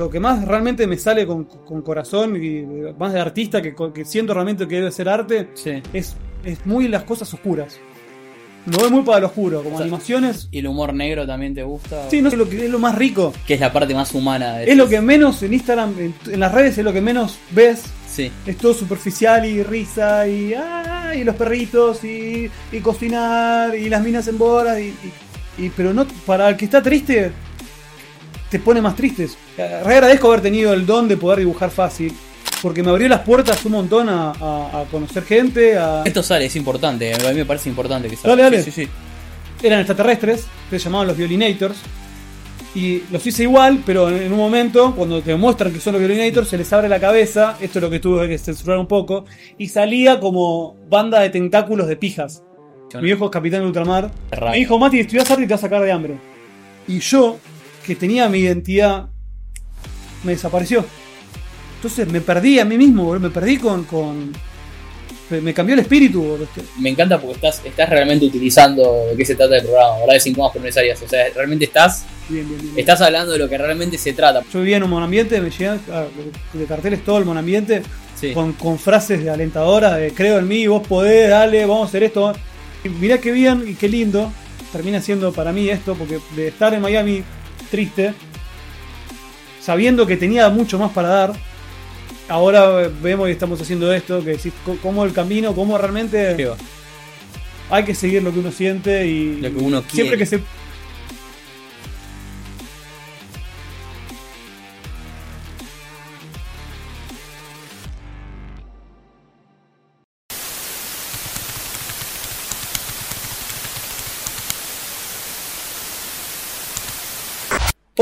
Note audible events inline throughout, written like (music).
lo que más realmente me sale con, con corazón y más de artista que, que siento realmente que debe ser arte Sí. es, es muy las cosas oscuras. Me voy muy para lo oscuro, como O sea, animaciones. ¿Y el humor negro también te gusta? Sí, no es lo que es lo más rico. Que es la parte más humana de Es lo que menos en Instagram, en, en las redes es lo que menos ves. Sí. Es todo superficial y risa y, ah, y los perritos y, y cocinar y las minas en bolas y, y- y- pero no para el que está triste te pone más tristes. Eh, Re agradezco haber tenido el don de poder dibujar fácil porque me abrió las puertas un montón a, a- a conocer gente, a... Esto sale, es importante. A mí me parece importante que salga. Dale, dale. Sí, sí, sí. eran extraterrestres, se llamaban los Violinators. Y los hice igual, pero en un momento, cuando te muestran que son los Violinators, se les abre la cabeza, esto es lo que tuve que censurar un poco, y salía como banda de tentáculos de pijas. Mi viejo es capitán de ultramar. Me dijo, Mati, estudias arte y te vas a sacar de hambre. Y yo, que tenía mi identidad, me desapareció. Entonces me perdí a mí mismo, boludo, me perdí con... con... Me cambió el espíritu. boludo. Me encanta porque estás, estás realmente utilizando de qué se trata el programa, ¿verdad? De 5 más necesarias. O sea, realmente estás, Bien, bien, bien. estás hablando de lo que realmente se trata. Yo vivía en un monambiente, me llegan de carteles todo el monambiente, Sí. con, con frases de alentadoras de creo en mí, vos podés, dale, vamos a hacer esto. Mirá qué bien y qué lindo termina siendo para mí esto, porque de estar en Miami triste, sabiendo que tenía mucho más para dar, ahora vemos y estamos haciendo esto, que decís cómo el camino, cómo realmente hay que seguir lo que uno siente y Lo que uno siempre quiere. que se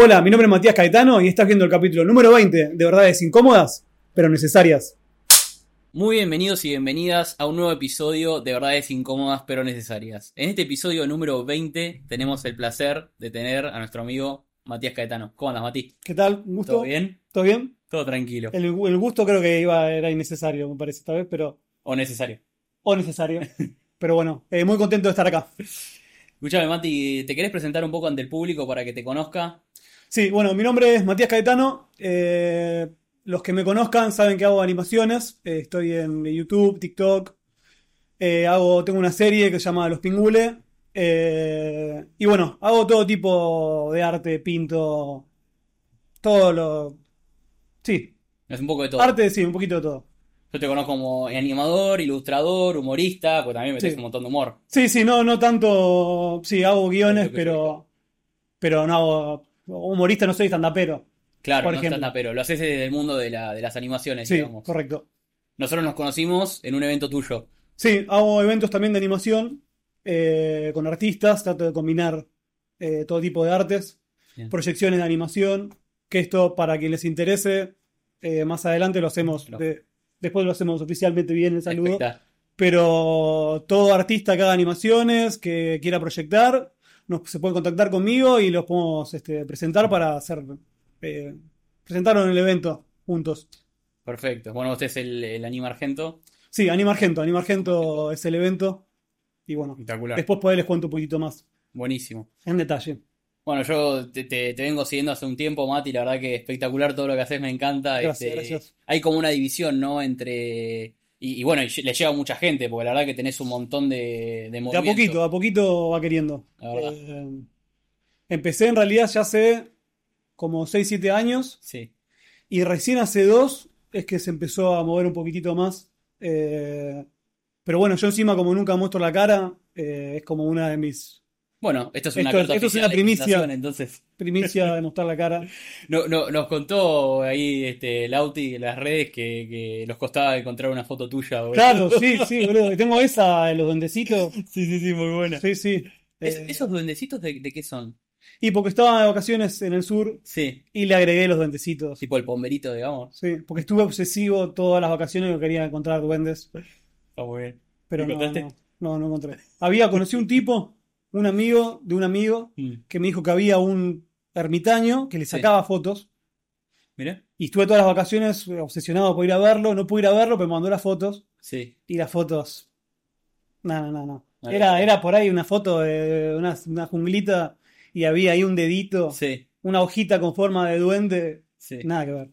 Hola, mi nombre es Matías Caetano y estás viendo el capítulo número 20 de Verdades Incómodas, pero Necesarias. Muy bienvenidos y bienvenidas a un nuevo episodio de Verdades Incómodas pero Necesarias. En este episodio número 20 tenemos el placer de tener a nuestro amigo Matías Caetano. ¿Cómo andas, Mati? ¿Qué tal? ¿Un gusto? ¿Todo bien? ¿Todo bien? Todo tranquilo. El, el gusto creo que iba era innecesario, me parece esta vez, pero. ¿O necesario? O necesario. pero bueno, eh, muy contento de estar acá. Escúchame, Mati, ¿te querés presentar un poco ante el público para que te conozca? Sí, bueno, mi nombre es Matías Caetano. eh, los que me conozcan saben que hago animaciones. eh, estoy en YouTube, TikTok. eh, hago, tengo una serie que se llama Los Pingules. eh, y bueno, hago todo tipo de arte, pinto. Todo lo. Sí, Es un poco de todo. arte, sí, un poquito de todo. Yo te conozco como animador, ilustrador, humorista, porque también metes Sí. un montón de humor. Sí, sí, no, no tanto. Sí, hago guiones, pero. Pero no hago. Humorista no soy stand-upero. Claro, Por no ejemplo. pero lo haces desde el mundo de, la, de las animaciones, Sí, digamos. correcto. Nosotros nos conocimos en un evento tuyo. Sí, hago eventos también de animación eh, con artistas, trato de combinar eh, todo tipo de artes, Bien. proyecciones de animación, que esto para quien les interese, eh, más adelante lo hacemos, de- después lo hacemos oficialmente bien el saludo, pero todo artista que haga animaciones, que quiera proyectar, nos, se puede contactar conmigo y los podemos este, presentar para hacer, eh, presentarlo en el evento juntos. Perfecto. Bueno, usted es el, el Anima Argento. Sí, Anima Argento, Anima Argento es el evento y bueno, Espectacular. después ahí les cuento un poquito más. Buenísimo. En detalle. Bueno, yo te, te- te vengo siguiendo hace un tiempo, Mati, la verdad que espectacular todo lo que haces, me encanta. Gracias, Este, gracias. Hay como una división, ¿no? Entre... Y, y bueno, y le llega a mucha gente, porque la verdad que tenés un montón de, de De a movimiento. poquito, a poquito va queriendo. La verdad. Eh, empecé en realidad ya hace como 6, 7 años Sí. y recién hace dos es que se empezó a mover un poquitito más. Eh, pero bueno, yo encima como nunca muestro la cara, eh, es como una de mis Bueno, esto es una Esto- carta esto es una primicia. entonces primicias de mostrar la cara. (laughs) no, no- nos contó ahí este Lauti en las redes que, que los costaba encontrar una foto tuya. boludo. Claro, sí, sí, boludo. Tengo esa de los duendecitos. Sí, sí, sí, muy buena. Sí, sí. Es- Eh, ¿Esos duendecitos de, de qué son? Y porque estaba de vacaciones en el sur Sí, y le agregué los duendecitos. tipo el pomberito, digamos. Sí, porque estuve obsesivo todas las vacaciones que quería encontrar duendes, Está muy bien. pero ¿Y no, encontraste? no, no, no encontré. Había, conocí un tipo, un amigo de un amigo, Mm. que me dijo que había un ermitaño que le Sí. sacaba fotos. Mira. Y estuve todas las vacaciones obsesionado por ir a verlo. No pude ir a verlo, pero me mandó las fotos. Sí. Y las fotos. No, no, no, no. Era, era por ahí una foto de una, una junglita y había ahí un dedito, Sí. una hojita con forma de duende. Sí. Nada que ver.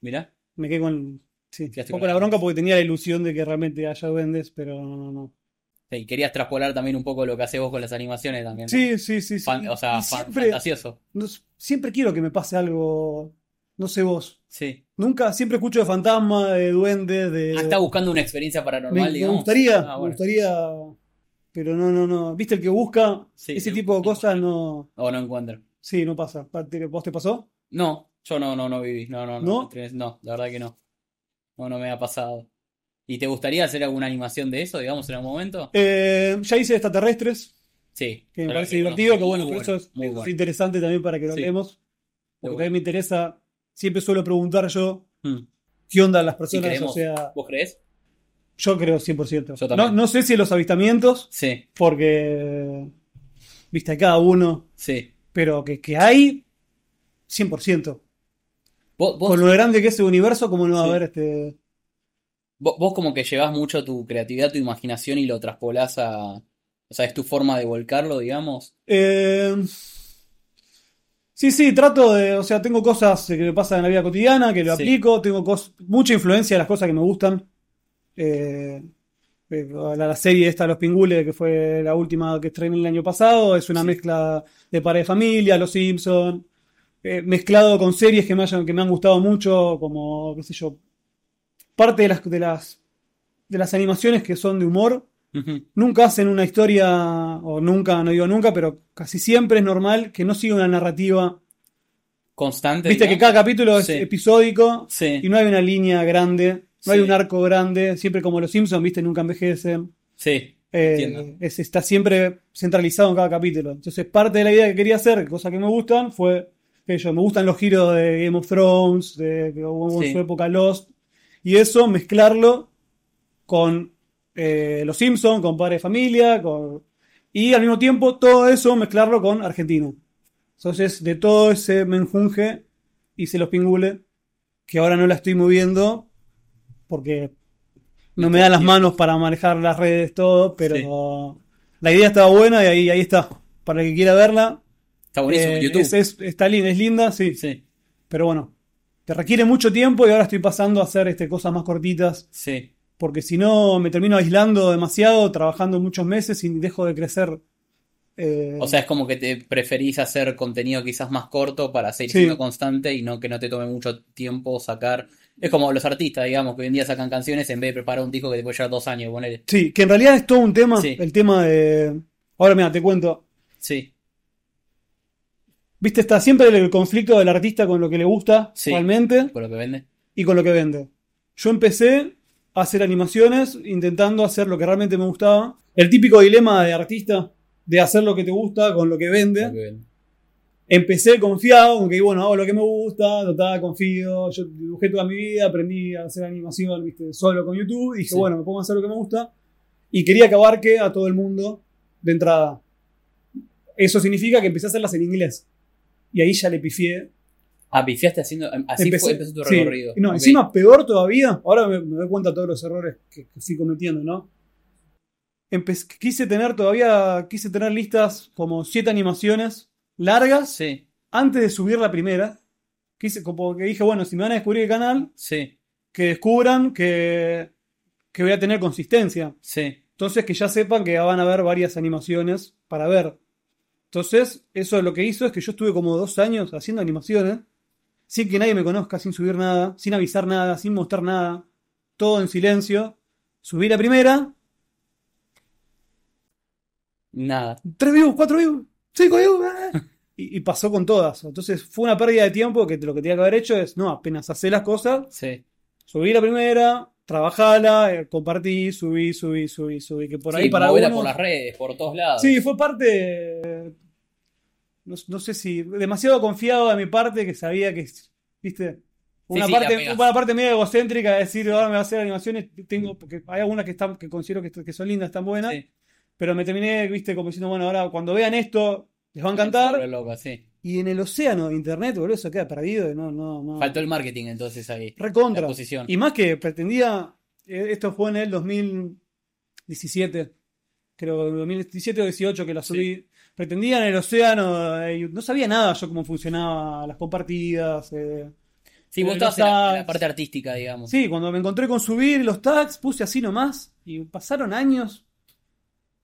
Mirá. Me quedé con. Sí, un poco la bronca porque tenía la ilusión de que realmente haya duendes, pero no, no, no. Sí, querías traspolar también un poco lo que haces vos con las animaciones también. Sí, sí, sí. sí. Fan- o sea, Y siempre, fantasioso. no siempre quiero que me pase algo. No sé vos. Sí. Nunca, siempre escucho de fantasma, de duendes, de. Ah, está buscando una experiencia me, paranormal, me digamos. gustaría, Ah, me bueno. gustaría. Pero no, no, no. ¿Viste el que busca? Sí, Ese el- tipo de cosas no. O no encuentro. Sí, no pasa. ¿Vos te pasó? No, yo no, no, no viví. No, no, ¿No? no. No, la verdad que no. No, no me ha pasado. ¿Y te gustaría hacer alguna animación de eso, digamos, en algún momento? Eh, ya hice extraterrestres, Sí. que me parece que divertido, que bueno, eso es, bueno. interesante también para que lo Sí. hablemos. Porque bueno. también me interesa, siempre suelo preguntar yo Hmm. qué onda las personas, creemos. o sea, ¿Vos crees? yo creo 100%. Yo no, no sé si los avistamientos, Sí, porque, viste, a cada uno, sí. pero que, que hay 100%. Vos, vos, Con lo grande que es el universo, como no va a haber este... vos- vos como que llevas mucho tu creatividad, tu imaginación y lo traspolás a... O sea, es tu forma de volcarlo, digamos. Eh, sí, sí, trato de, o sea, tengo cosas que me pasan en la vida cotidiana, que lo Sí. aplico, tengo cos- mucha influencia de las cosas que me gustan. Eh, eh, la, la serie esta, Los Pingules, que fue la última que estrené el año pasado, es una Sí. mezcla de Padre de Familia, Los Simpson, eh, mezclado con series que me, hayan, que me han gustado mucho, como, qué sé yo, parte de las, de las, de las animaciones que son de humor nunca hacen una historia, o nunca, no digo nunca, pero casi siempre es normal que no siga una narrativa. Constante, Viste que cada capítulo es Sí. episódico Sí, y no hay una línea grande, no hay un arco grande, siempre como los Simpsons, viste, nunca envejecen. sí. Eh, es- está siempre centralizado en cada capítulo. Entonces, parte de la idea que quería hacer, cosas que me gustan, fue me gustan los giros de Game of Thrones, de hubo en Sí. su época Lost, y eso mezclarlo con eh, Los Simpsons, con Padre de Familia, con... y al mismo tiempo todo eso mezclarlo con Argentina. Entonces, de todo ese menjunje hice Los Pingules, que ahora no la estoy moviendo porque no me dan las manos para manejar las redes, todo, pero la idea estaba buena y ahí, ahí está. Para el que quiera verla, Está buenísimo. eh, YouTube. es, es- está linda, es linda, sí, Sí, pero bueno, te requiere mucho tiempo y ahora estoy pasando a hacer este, cosas más cortitas, sí. porque si no me termino aislando demasiado, trabajando muchos meses y dejo de crecer. eh, O sea, es como que te preferís hacer contenido quizás más corto para seguir Sí. siendo constante y no que no te tome mucho tiempo sacar. Es como los artistas, digamos, que hoy en día sacan canciones en vez de preparar un disco que te puede llevar dos años, ponele. sí, que en realidad es todo un tema, Sí. el tema de... Ahora mira, te cuento. Sí, Viste, está siempre el conflicto del artista con lo que le gusta Sí. realmente. por lo que vende. y con lo que vende. Yo empecé a hacer animaciones intentando hacer lo que realmente me gustaba. El típico dilema de artista de hacer lo que te gusta con lo que Lo vende. que vende. Empecé confiado, con que bueno, hago lo que me gusta, total, confío. Yo dibujé toda mi vida, aprendí a hacer animación ¿viste? solo con YouTube. Y dije, Sí. bueno, me pongo a hacer lo que me gusta. Y quería que abarque a todo el mundo de entrada. Eso significa que empecé a hacerlas en inglés. Y ahí ya le pifié Ah, pifiaste haciendo. Así Empecé- fue, empezó tu sí. recorrido. No, Ok. encima peor todavía. Ahora me, me doy cuenta de todos los errores que, que fui cometiendo, ¿no? Empe- quise tener todavía, quise tener listas como siete animaciones largas Sí, antes de subir la primera. Quise, como que dije, bueno, si me van a descubrir el canal, sí, que descubran que, que voy a tener consistencia. sí. Entonces que ya sepan que van a haber varias animaciones para ver. Entonces, eso lo que hizo es que yo estuve como dos años haciendo animaciones, sin que nadie me conozca, sin subir nada, sin avisar nada, sin mostrar nada, todo en silencio. Subí la primera, Nada. tres views, cuatro views, cinco views, ah, (laughs) y, y pasó con todas. Entonces fue una pérdida de tiempo que lo que tenía que haber hecho es, no, apenas hacé las cosas, Sí. subí la primera, trabajala, eh, compartí, subí, subí, subí, subí, que por ahí Sí, para algunos- por las redes, por todos lados. Sí, fue parte. No, no sé si. Demasiado confiado de mi parte que sabía que. ¿Viste? Una, sí, parte, una parte medio egocéntrica de decir, ahora me voy a hacer animaciones. Tengo, porque hay algunas que están, que considero que, que son lindas, están buenas. Pero me terminé, viste, como diciendo, bueno, ahora cuando vean esto, les va a encantar. loca, sí. Y en el océano de internet, boludo, eso queda perdido. No, no, no. Faltó el marketing entonces ahí. Recontra. La. Y más que pretendía, eh, esto fue en el 2017, creo, 2017 o 18 que la subí. Pretendía en el océano, eh, no sabía nada yo cómo funcionaba las compartidas, eh, Sí, vos Eh, estabas en la, en la parte artística, digamos. Sí, cuando me encontré con subir los tags, puse así nomás y pasaron años.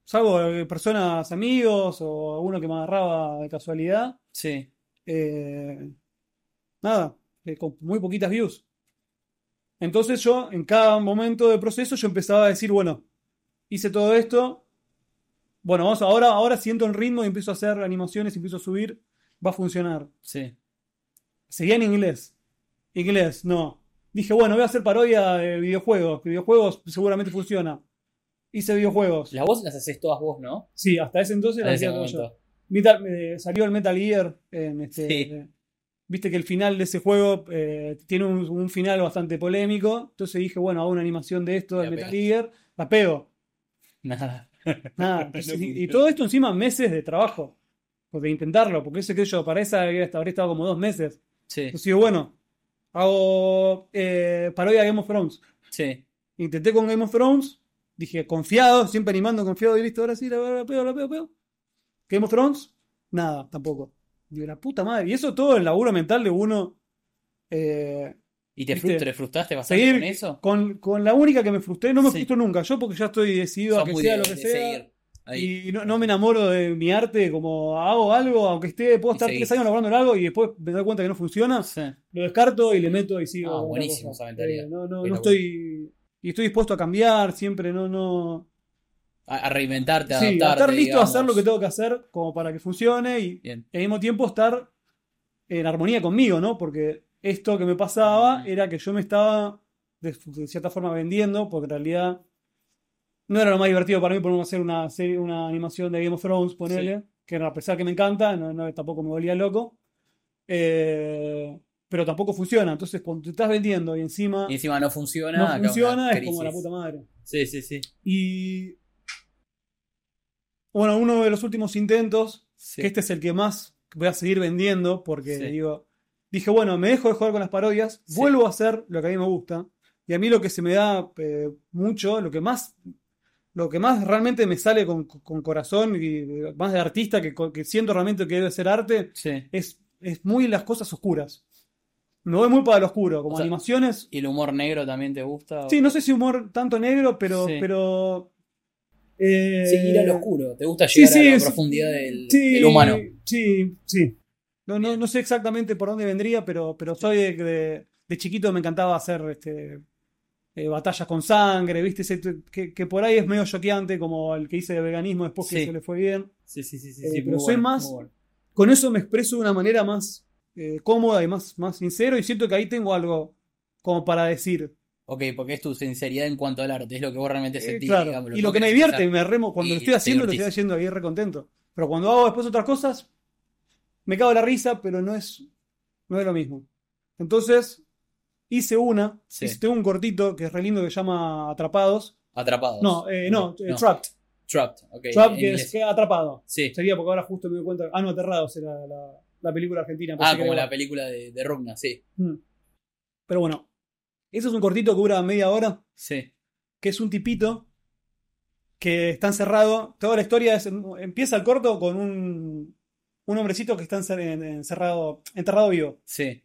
Salvo personas, amigos o alguno que me agarraba de casualidad. Sí. eh, nada, eh, con muy poquitas views. Entonces yo, en cada momento del proceso, yo empezaba a decir, bueno, hice todo esto. Bueno, vamos, ahora, ahora siento el ritmo y empiezo a hacer animaciones empiezo a subir. Va a funcionar. Sí. Seguía en inglés. Inglés, no. Dije, bueno, voy a hacer parodia de videojuegos. Videojuegos seguramente funciona. Hice videojuegos. Las voces las haces todas vos, ¿no? Sí, hasta ese entonces En las hacía todo yo. Metal- eh, salió el Metal Gear en este. Sí. eh, Viste que el final de ese juego eh, tiene un, un final bastante polémico. Entonces dije, bueno, hago una animación de esto, del La Metal. Gear. La pego. Nada. Nada. (laughs) Entonces, y, todo esto encima meses de trabajo. pues, De intentarlo. Porque ese que yo, para esa habría habría estado como dos meses. Sí. Entonces digo, bueno, hago eh, parodia Game of Thrones. Sí. Intenté con Game of Thrones. Dije, confiado, siempre animando, confiado, y listo, ahora sí, la, la pego, la pego, la pego. Game of Thrones, nada, tampoco. Digo, la puta madre. Y eso todo el laburo mental de uno. eh, ¿Y te, frustraste bastante seguir con eso? con, con la única que me frustré, no me Sí. frustro nunca. Yo porque ya estoy decidido Sos a que sea de- lo que sea. Y no, no me enamoro de mi arte, como hago algo, aunque esté, puedo estar tres años laburando en algo y después me doy cuenta que no funciona. Sí. Lo descarto y le meto y sigo. Ah, buenísimo esa mentalidad. Eh, no, no, no estoy. Y estoy dispuesto a cambiar siempre, no, no. A, reinventarte, a Sí, a adaptarte. estar listo a hacer lo que tengo que hacer como para que funcione y, Bien. al mismo tiempo estar en armonía conmigo, ¿no? Porque esto que me pasaba era que yo me estaba de, de cierta forma vendiendo, porque en realidad no era lo más divertido para mí ponerme a hacer una serie, una animación de Game of Thrones, ponele, que a pesar que me encanta, no, no- tampoco me volvía loco. Eh, pero tampoco funciona. Entonces, cuando te estás vendiendo y encima Y encima no funciona. no funciona, es como la puta madre. Sí, sí, sí. Y bueno, uno de los últimos intentos, Sí. que este es el que más voy a seguir vendiendo, porque Sí. digo, dije, bueno, me dejo de jugar con las parodias, Sí. vuelvo a hacer lo que a mí me gusta, y a mí lo que se me da eh, mucho, lo que más, lo que más realmente me sale con, con corazón y eh, más de artista que, que siento realmente que debe ser arte, Sí. es, es muy las cosas oscuras. Me voy muy para lo oscuro, como O sea, animaciones. ¿Y el humor negro también te gusta? Sí, no sé si humor tanto negro, pero, Sí. pero eh, Sí, ir al oscuro. ¿Te gusta llegar sí, a la profundidad del, humano? Sí, sí. No, no, no sé exactamente por dónde vendría, pero, pero soy de, de, de chiquito me encantaba hacer este, eh, batallas con sangre, ¿viste? Ese que, que por ahí es medio choqueante, como el que hice de veganismo después que se le fue bien. Sí, sí, sí, sí. Eh, sí, pero soy bueno, más- bueno. Con eso me expreso de una manera más eh, cómoda y más, más sincero, y siento que ahí tengo algo como para decir. Ok, porque es tu sinceridad en cuanto al arte, es lo que vos realmente Eh, sentís. claro. digamos, y lo que me divierte, me remo, cuando Y lo estoy haciendo, lo estoy haciendo ahí recontento. Pero cuando hago después otras cosas, me cago en la risa, pero no es, no es lo mismo. Entonces, hice una, Sí. hice, un cortito que es re lindo que se llama Atrapados. Atrapados. No, eh, no, eh. Trapped. Trapped, ok. Trapped, que es que atrapado. Sí. Sería porque ahora justo me doy cuenta. Ah, no, Aterrados era la, la película argentina. Ah, que como la película de, de Rugna, sí. Mm. Pero bueno, eso es un cortito que dura media hora. Sí. que es un tipito que está encerrado. Toda la historia es, empieza el corto con un, un hombrecito que está encer- en- encerrado, enterrado vivo. Sí.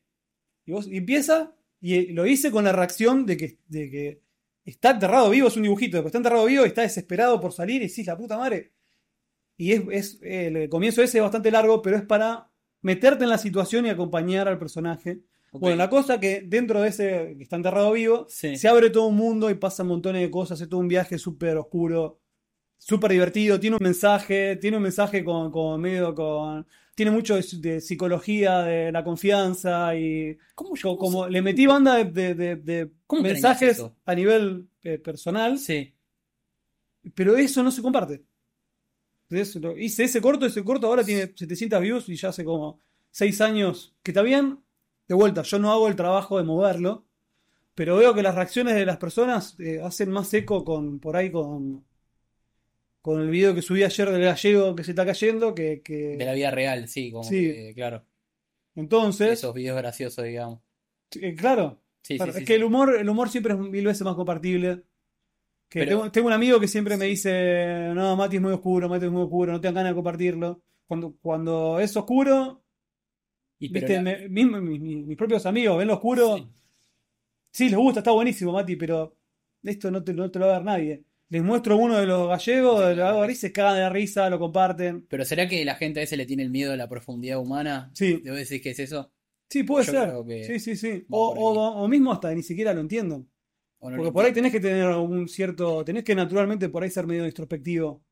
Y, vos, y empieza, y lo hice con la reacción de que, de que está enterrado vivo, es un dibujito, está enterrado vivo y está desesperado por salir y sí, la puta madre. Y es, es- el comienzo ese es bastante largo, pero es para meterte en la situación y acompañar al personaje. Bueno, la cosa que dentro de ese que está enterrado vivo, Sí. se abre todo un mundo y pasan montones de cosas, es todo un viaje súper oscuro, súper divertido, tiene un mensaje, tiene un mensaje con, con medio con... Tiene mucho de, de psicología, de la confianza y ¿Cómo, cómo como se- le metí banda de, de- de- de ¿Cómo craneás mensajes a nivel eh, personal, Sí. pero eso no se comparte. Entonces, lo- hice ese corto, ese corto ahora tiene 700 views y ya hace como 6 años que está bien. De vuelta, yo no hago el trabajo de moverlo, pero veo que las reacciones de las personas eh, hacen más eco con por ahí con, con el video que subí ayer del gallego que se está cayendo, que, que- De la vida real, sí, como Sí. que, claro. entonces, Esos videos graciosos, digamos. eh, claro, Sí, claro, sí, es que el humor, el humor siempre es mil veces más compartible. Que Pero- tengo, tengo un amigo que siempre me dice, no, Mati es muy oscuro, Mati es muy oscuro, no tengo ganas de compartirlo. Cuando, cuando es oscuro, Y ¿Viste? la- Me- mismo mis, mis- mis propios amigos ven lo oscuro. Sí. Sí, les gusta, está buenísimo, Mati, pero esto no te, no te lo va a ver nadie. Les muestro uno de los gallegos, lo hago y se cagan de la risa, lo comparten. Pero ¿será que la gente a veces le tiene el miedo a la profundidad humana? Sí, ¿Debo decir que es eso? sí, puede Yo ser. Sí, sí, sí. O, o- o mismo hasta ni siquiera lo entiendan. ¿O no Porque lo por ahí entiendo? tenés que tener un cierto, tenés que naturalmente por ahí ser medio introspectivo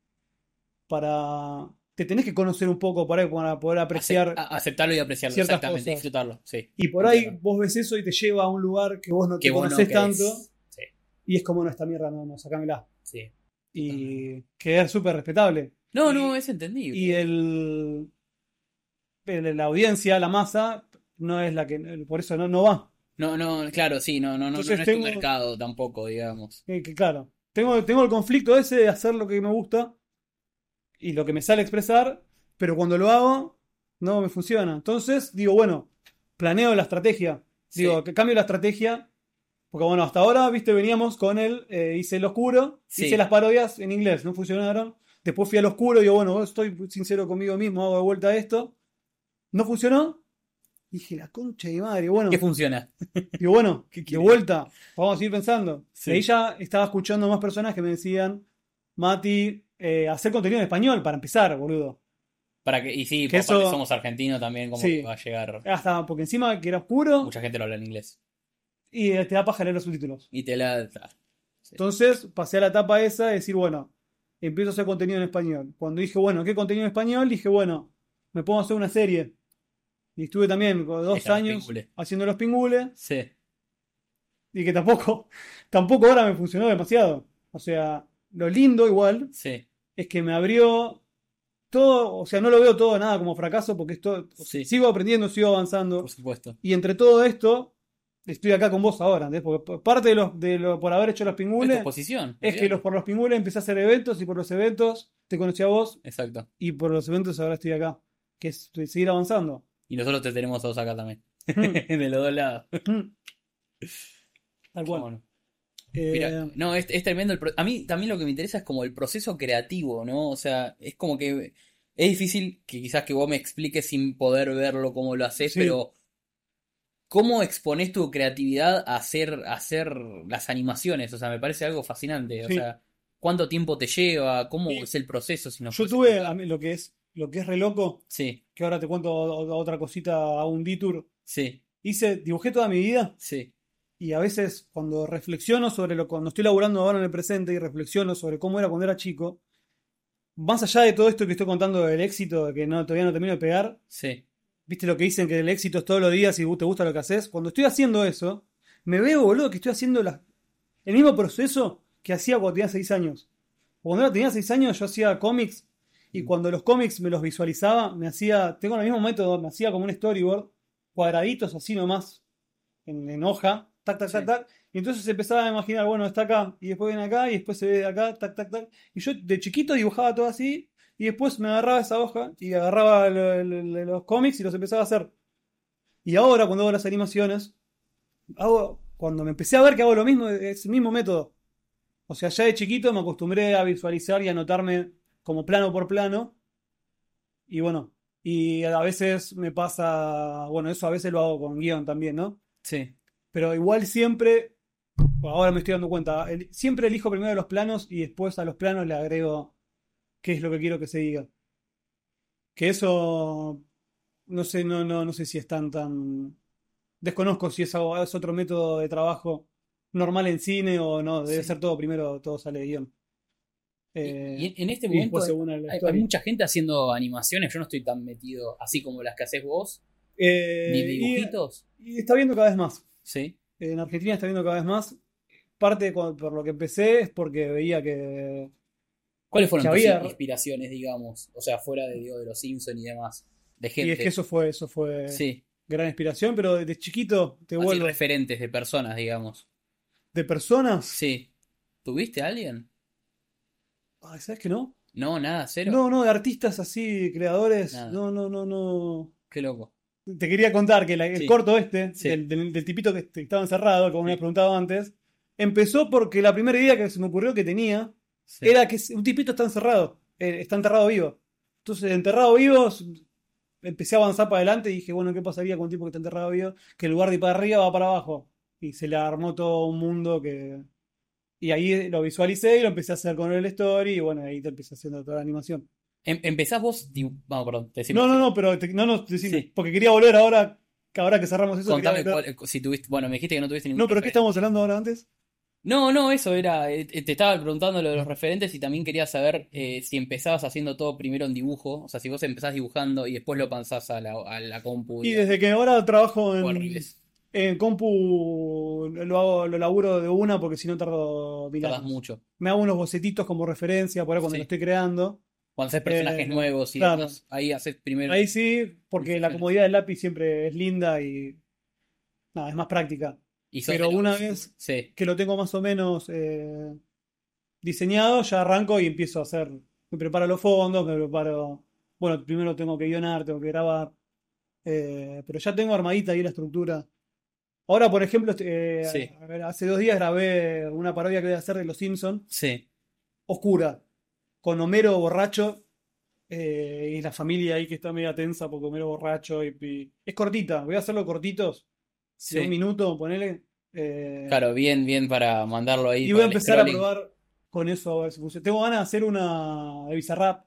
para, te tenés que conocer un poco por ahí para poder apreciar. Aceptarlo y apreciarlo, exactamente, cosas. disfrutarlo, sí. Y por ahí vos ves eso y te lleva a un lugar que vos no te Que conocés tanto Sí, y es como no esta mierda, no, no, sacámela. sí. Y que es súper respetable. No, Y- no, es entendible. Y el, el- la audiencia, la masa, no es la que, por eso no, no va. No, no, claro, sí, no, no, no, no, es tu mercado tampoco, digamos. Que, que claro, tengo, tengo el conflicto ese de hacer lo que me gusta y lo que me sale expresar, pero cuando lo hago no me funciona. Entonces digo, bueno, planeo la estrategia. Sí. Digo, que cambio la estrategia. Porque bueno, hasta ahora, viste, veníamos con el, eh, hice el oscuro, Sí. hice las parodias en inglés, no funcionaron. Después fui al oscuro y digo, bueno, estoy sincero conmigo mismo, hago de vuelta esto. No funcionó. Dije, la concha de madre, bueno. ¿Qué funciona? Digo, bueno, (laughs) ¿Qué de vuelta, vamos a seguir pensando. Sí. Y ahí ya estaba escuchando más personas que me decían, Mati, eh, hacer contenido en español para empezar, boludo. Para que, y sí, Que eso- somos argentinos también, como Sí. que va a llegar. Hasta porque encima que era oscuro Mucha gente lo habla en inglés. y te da paja leer los subtítulos. Y te la. Sí. Entonces pasé a la etapa esa de decir, bueno, empiezo a hacer contenido en español. Cuando dije, bueno, ¿qué contenido en español? Dije, bueno, me puedo hacer una serie. Y estuve también dos años haciendo los pingules. Sí. Y que tampoco, (laughs) tampoco ahora me funcionó demasiado. O sea, lo lindo igual Sí. Es que me abrió todo, o sea, no lo veo todo nada como fracaso porque esto, Sí. sigo aprendiendo, sigo avanzando. Por supuesto. Y entre todo esto, estoy acá con vos ahora, ¿entendés? Porque parte de, los, de lo, por haber hecho los Es pingules posición. es que los, por los pingules empecé a hacer eventos y por los eventos te conocí a vos Exacto. y por los eventos ahora estoy acá, que es seguir avanzando. Y nosotros te tenemos a vos acá también. Mm, (laughs) de los dos lados. mm. (laughs) Tal cual. Bueno. Eh, Mira, no, es, es tremendo. el pro- a mí también lo que me interesa es como el proceso creativo, ¿no? O sea, es como que es difícil que quizás que vos me expliques sin poder verlo cómo lo haces, Sí. pero ¿cómo expones tu creatividad a hacer, a hacer las animaciones? O sea, me parece algo fascinante. O Sí. sea, ¿cuánto tiempo te lleva? ¿Cómo Sí. es el proceso? Si yo tuve a mí, lo que es lo que es re loco, Sí, que ahora te cuento otra cosita a un detour. sí, Hice, dibujé toda mi vida sí, y a veces cuando reflexiono sobre lo cuando estoy laburando ahora en el presente y reflexiono sobre cómo era cuando era chico, más allá de todo esto que estoy contando del éxito, que no, todavía no termino de pegar, sí, viste lo que dicen que el éxito es todos los días y te gusta lo que haces. Cuando estoy haciendo eso, me veo, boludo, que estoy haciendo la- el mismo proceso que hacía cuando tenía 6 años. Cuando era- tenía 6 años yo hacía cómics y cuando los cómics me los visualizaba, me hacía, tengo el mismo método, me hacía como un storyboard, cuadraditos así nomás, en, en hoja, tac, tac, tac, Sí. tac. Y entonces empezaba a imaginar, bueno, está acá, y después viene acá, y después se ve de acá, tac, tac, tac. Y yo de chiquito dibujaba todo así, y después me agarraba esa hoja y agarraba lo- lo- lo- los cómics y los empezaba a hacer. Y ahora, cuando hago las animaciones, hago, cuando me empecé a ver que hago lo mismo, es el mismo método. O sea, ya de chiquito me acostumbré a visualizar y anotarme como plano por plano. Y bueno, y a veces me pasa, bueno, eso a veces lo hago con guion también, ¿no? sí. Pero igual siempre, ahora me estoy dando cuenta, el- siempre elijo primero los planos y después a los planos le agrego qué es lo que quiero que se diga. Que eso, no sé, no, no, no sé si es tan, tan... Desconozco si es, otro método de trabajo normal en cine o no, debe Sí. ser todo primero, todo sale de guion. Eh, Y, y en este momento hay, mucha gente haciendo animaciones. Yo no estoy tan metido así como las que haces vos, Eh, ni y- dibujitos. y está viendo cada vez más. Sí, En Argentina está viendo cada vez más. Parte por lo que empecé es porque veía que ¿Cuáles fueron Que tus había- inspiraciones, digamos? O sea, fuera de, digo, de los Simpsons y demás. De Y gente. es que eso fue, eso fue Sí, gran inspiración, pero desde chiquito te así vuelvo referentes de personas, digamos. de personas. Sí. ¿Tuviste a alguien? Ay, ¿sabes que no? No, nada, cero. No, no, de artistas así, creadores. Nada. No, no, no, no. Qué loco. Te quería contar que la- el Sí. corto este, Sí. del, del- del tipito que est- estaba encerrado, como me habías preguntado antes, empezó porque la primera idea que se me ocurrió que tenía era que un tipito está encerrado, eh, está enterrado vivo. Entonces, enterrado vivo, empecé a avanzar para adelante y dije, bueno, ¿qué pasaría con un tipo que está enterrado vivo? Que en lugar de ir para arriba va para abajo. Y se le armó todo un mundo que... Y ahí lo visualicé y lo empecé a hacer con el story y bueno, ahí te empecé haciendo toda la animación. Em- empezás vos. perdón. No, no, no, pero te- no, no, decime, Sí. porque quería volver ahora, que ahora que cerramos eso. Contame cuál- si tuviste. Bueno, me dijiste que no tuviste ningún. No, pero ¿qué estamos hablando ahora antes? No, no, eso era. eh, Te estaba preguntando lo de los referentes y también quería saber eh, si empezabas haciendo todo primero en dibujo. O sea, si vos empezás dibujando y después lo pasás a la, a la compu. Y desde que ahora trabajo en, compu, lo hago, lo laburo de una porque si no tardo mil Tardás años. mucho. Me hago unos bocetitos como referencia por ahí cuando Sí. lo estoy creando. Cuando haces personajes Eh, nuevos y claro. demás, ahí haces primero. Ahí sí, porque la comodidad del lápiz siempre es linda y nada, es más práctica. y pero los- una vez- Sí, Que lo tengo más o menos eh, diseñado, ya arranco y empiezo a hacer. Me preparo los fondos, me preparo. Bueno, primero tengo que guionar, tengo que grabar. eh, pero ya tengo armadita ahí la estructura. Ahora, por ejemplo, este, eh, Sí. hace dos días grabé una parodia que voy a hacer de Los Simpsons, sí. oscura, con Homero borracho eh, y la familia ahí que está media tensa porque Homero borracho. Y, y- es cortita, voy a hacerlo cortitos, Sí. de un minuto, ponele. eh, Claro, bien, bien para mandarlo ahí. y voy a empezar a probar con eso. a ver si funciona. Tengo ganas de hacer una de Bizarrap.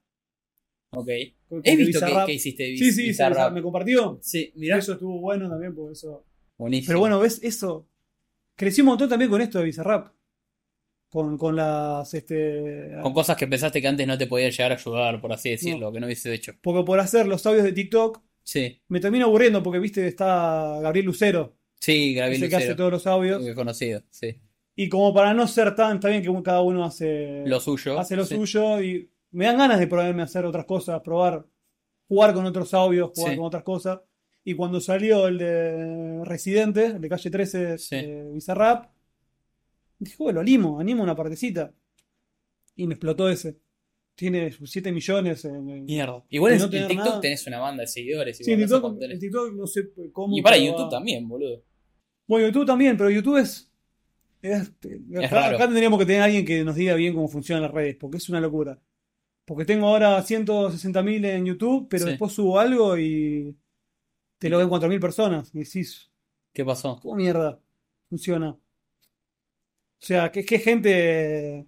Ok. He visto que, hiciste Sí, sí, sí, Bizarrap. me compartió. Sí, mirá. Eso estuvo bueno también, por eso. Buenísimo. Pero bueno, ves, eso. Crecí un montón también con esto de Bizarrap. Con, con las. Este, Con cosas que pensaste que antes no te podían llegar a ayudar, por así decirlo, que no hubiese hecho. porque por hacer los audios de TikTok Sí, me termino aburriendo porque, viste, está Gabriel Lucero, sí, Gabriel es el que hace Lucero, todos los audios. muy conocido, sí. Y como para no ser tan. Está bien que cada uno hace Lo suyo. hace lo sí. suyo y me dan ganas de probarme a hacer otras cosas, probar, jugar con otros audios, jugar Sí. con otras cosas. Y cuando salió el de Residente, el de calle 13, Sí. eh, Bizarrap, dije, bueno, animo, animo una partecita. Y me explotó ese. Tiene sus 7 millones en, Mierda. Igual en, no en TikTok nada. tenés una banda de seguidores. Sí, en TikTok, en no sé cómo. Y para YouTube va- también, boludo. Bueno, YouTube también, pero YouTube es. es- acá, raro. acá tendríamos que tener a alguien que nos diga bien cómo funcionan las redes, porque es una locura. Porque tengo ahora 160.000 en YouTube, pero Sí. después subo algo y te lo ven 4.000 personas. Y decís, ¿Qué pasó? ¿cómo mierda funciona? O sea, que es que gente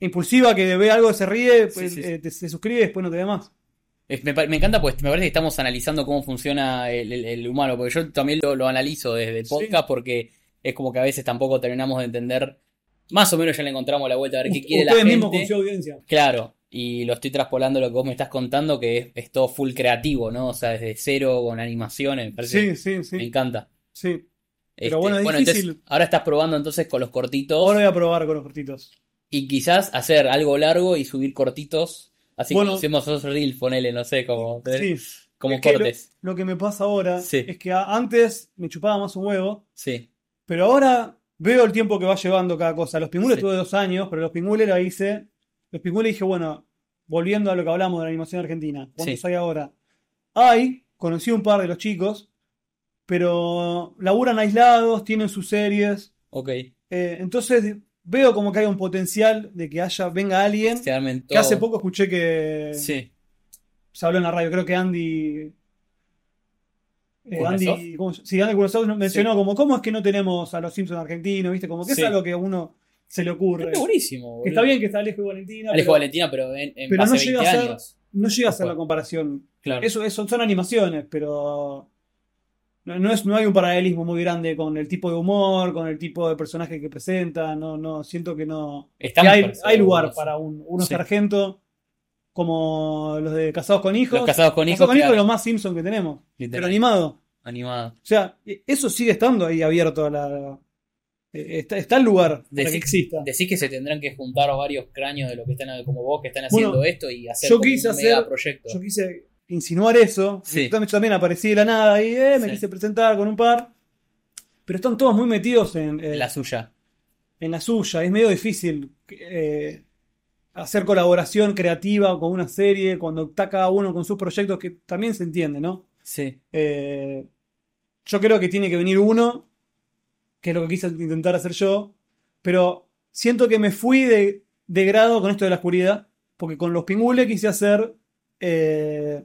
impulsiva que ve algo, se ríe, pues, Sí, sí, sí. eh, te, se suscribe y después no te ve más. Es- me, encanta, pues me parece que estamos analizando cómo funciona el, el- el humano, porque yo también lo, lo analizo desde el Sí. podcast, porque es como que a veces tampoco terminamos de entender. Más o menos ya le encontramos la vuelta a ver qué quiere la Ustedes mismos con gente. su audiencia. Claro, y lo estoy traspolando lo que vos me estás contando, que es, es todo full creativo, ¿no? O sea, desde cero, con animaciones, me parece- Sí, sí, me sí. encanta. sí. Este, bueno, es entonces, difícil. ahora estás probando entonces con los cortitos Ahora voy a probar con los cortitos. y quizás hacer algo largo y subir cortitos. Así Bueno. como hacemos esos reels, ponele, no sé, como, Sí. como Es que lo- cortes. Lo, que me pasa ahora Sí. es que antes me chupaba más un huevo, Sí, pero ahora veo el tiempo que va llevando cada cosa. Los pingules Sí. tuve dos años, pero los pingules la hice. Los pingules dije, bueno, volviendo a lo que hablamos de la animación argentina, ¿cuántos hay ahora? Hay, conocí un par de los chicos, pero laburan aislados, tienen sus series. ok. eh, entonces veo como que hay un potencial de que haya, venga alguien. Se armen Que hace poco escuché que Sí, se habló en la radio, creo que Andy. eh. Andy, ¿cómo sí, Andy nos mencionó como, ¿cómo es que no tenemos a los Simpsons argentinos? ¿Viste? Como que Sí. es algo que a uno se le ocurre. es buenísimo, Que está bien que está Alejo y Valentina, Alejo pero Valentina, pero en, en pero hace no llega 20 a ser- años. no llega a ser la comparación. Claro. Eso, eso son animaciones, pero no, no es, no hay un paralelismo muy grande con el tipo de humor, con el tipo de personaje que presenta. No, no, siento que no. que hay, hay lugar para un, unos Sí. sargentos como los de Casados con Hijos. Los casados con hijos, Casados con Hijos claro, es lo más Simpson que tenemos. literal, Pero animado. animado. O sea, e- eso sigue estando ahí abierto a la. eh, Está, está el lugar para Decí- que exista. Decís que se tendrán que juntar varios cráneos de lo que están como vos que están Bueno, haciendo esto y hacer yo quise un hacer- megaproyecto. Yo quise insinuar eso. Sí. También, aparecí de la nada y eh, me Sí. quise presentar con un par. Pero están todos muy metidos en, eh, La suya. en la suya. Es medio difícil eh, hacer colaboración creativa con una serie cuando está cada uno con sus proyectos, que también se entiende, ¿no? Sí. Eh, yo creo que tiene que venir uno, que es lo que quise intentar hacer yo, pero siento que me fui de, de grado con esto de la oscuridad, porque con los pingules quise hacer eh,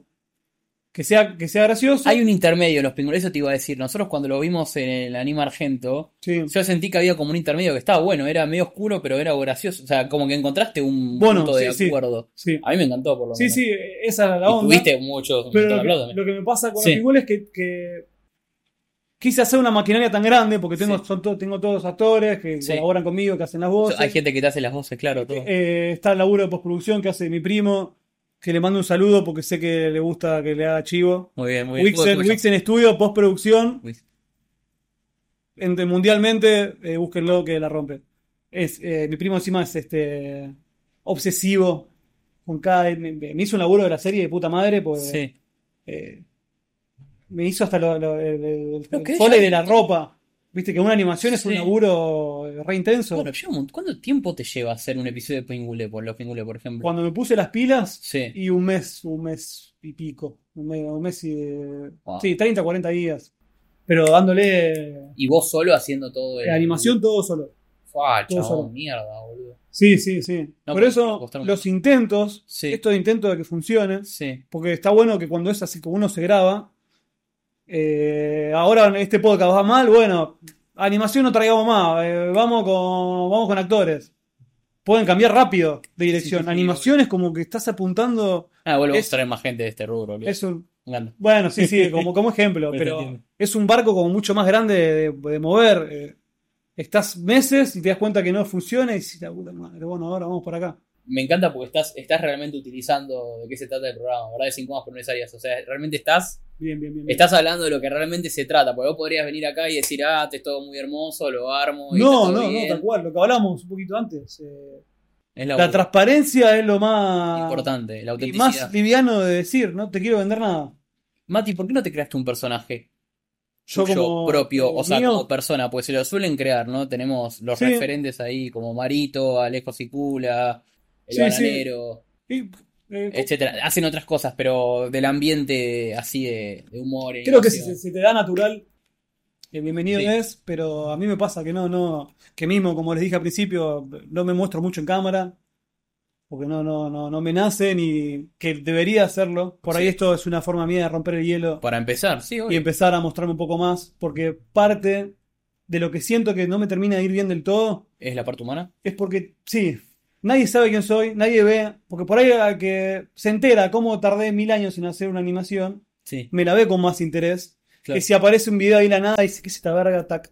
que sea, que sea gracioso. Hay un intermedio en los pingules, eso te iba a decir. Nosotros cuando lo vimos en el anime argento, Sí. yo sentí que había como un intermedio que estaba bueno, era medio oscuro, pero era gracioso. O sea, como que encontraste un Bueno, punto de sí, sí. acuerdo. Sí, A mí me encantó, por lo sí, menos. sí, esa era la Y onda. tuviste muchos Pero lo que, lo que me pasa con Sí. los pingules es que, que quise hacer una maquinaria tan grande, porque tengo, Sí. son to- tengo todos los actores que Sí. colaboran conmigo, que hacen las voces. Hay gente que te hace las voces, claro, todo. Eh, está el laburo de postproducción que hace mi primo, que le mando un saludo porque sé que le gusta que le haga chivo. Muy bien, muy bien. Wixen, Wixen Studio, postproducción, Wix. entre- mundialmente, eh, búsquenlo que la rompe. Es, eh, mi primo encima es este obsesivo con cada. Me, me hizo un laburo de la serie de puta madre, pues Sí. eh, me hizo hasta lo, lo- el, el- de la ropa. Viste que una animación es un laburo re intenso. Bueno, lleva un montón- ¿cuánto tiempo te lleva hacer un episodio de Pingule, por los Pingule, por ejemplo? Cuando me puse las pilas, Sí. y un mes, un mes y pico. Un mes, un mes y. Wow. Sí, 30, 40 días. Pero dándole Y vos solo haciendo todo el. eh, animación todo solo. Fua, todo chabón, solo. mierda, boludo. Sí, sí, sí. No, Por eso, los intentos, Sí. estos intentos de que funcione, Sí. porque está bueno que cuando es así como uno se graba, eh, ahora este podcast va mal, bueno, animación no traigamos más, eh, vamos, con, vamos con actores. Pueden cambiar rápido de dirección. Sí, sí, sí, animación es como que estás apuntando. Ah, vuelvo Es- a traer más gente de este rubro. Es un, bueno, sí, sí, (laughs) como, como ejemplo, Pero es un barco como mucho más grande de, de mover. eh, estás meses y te das cuenta que no funciona y dices, la puta madre, bueno, ahora vamos por acá. Me encanta porque estás, estás realmente utilizando de qué se trata el programa, ¿verdad? De 5 más necesarias. O sea, realmente estás, Bien, bien, bien. bien. estás hablando de lo que realmente se trata. Porque vos podrías venir acá y decir, ah, te es todo muy hermoso, lo armo. Y No, no, no, tal cual, lo que hablamos un poquito antes. eh, Es la la, transparencia es lo más, importante, la y autenticidad. más liviano de decir, no te quiero vender nada. Mati, ¿por qué no te creaste un personaje Yo como propio, o sea, mío, como persona? Pues se lo suelen crear, ¿no? Tenemos los Sí. referentes ahí, como Marito, Alejo Sicula, El Sí. Bananero, y, eh, etcétera. Hacen otras cosas, pero del ambiente así de, de humor. y creo que si te da natural, eh, bienvenido Sí. es, pero a mí me pasa que no, no, que mismo, como les dije al principio, no me muestro mucho en cámara, porque no, no, no, no me nace ni que debería hacerlo. Por ahí esto es una forma mía de romper el hielo Para empezar, sí, y obvio. empezar a mostrarme un poco más, porque parte de lo que siento que no me termina de ir bien del todo ¿Es la parte humana? es porque, sí, nadie sabe quién soy, nadie ve, porque por ahí al que se entera cómo tardé mil años en hacer una animación, Sí, me la ve con más interés. claro. Que si aparece un video ahí de la nada y dice, ¿qué es esta verga? Tac.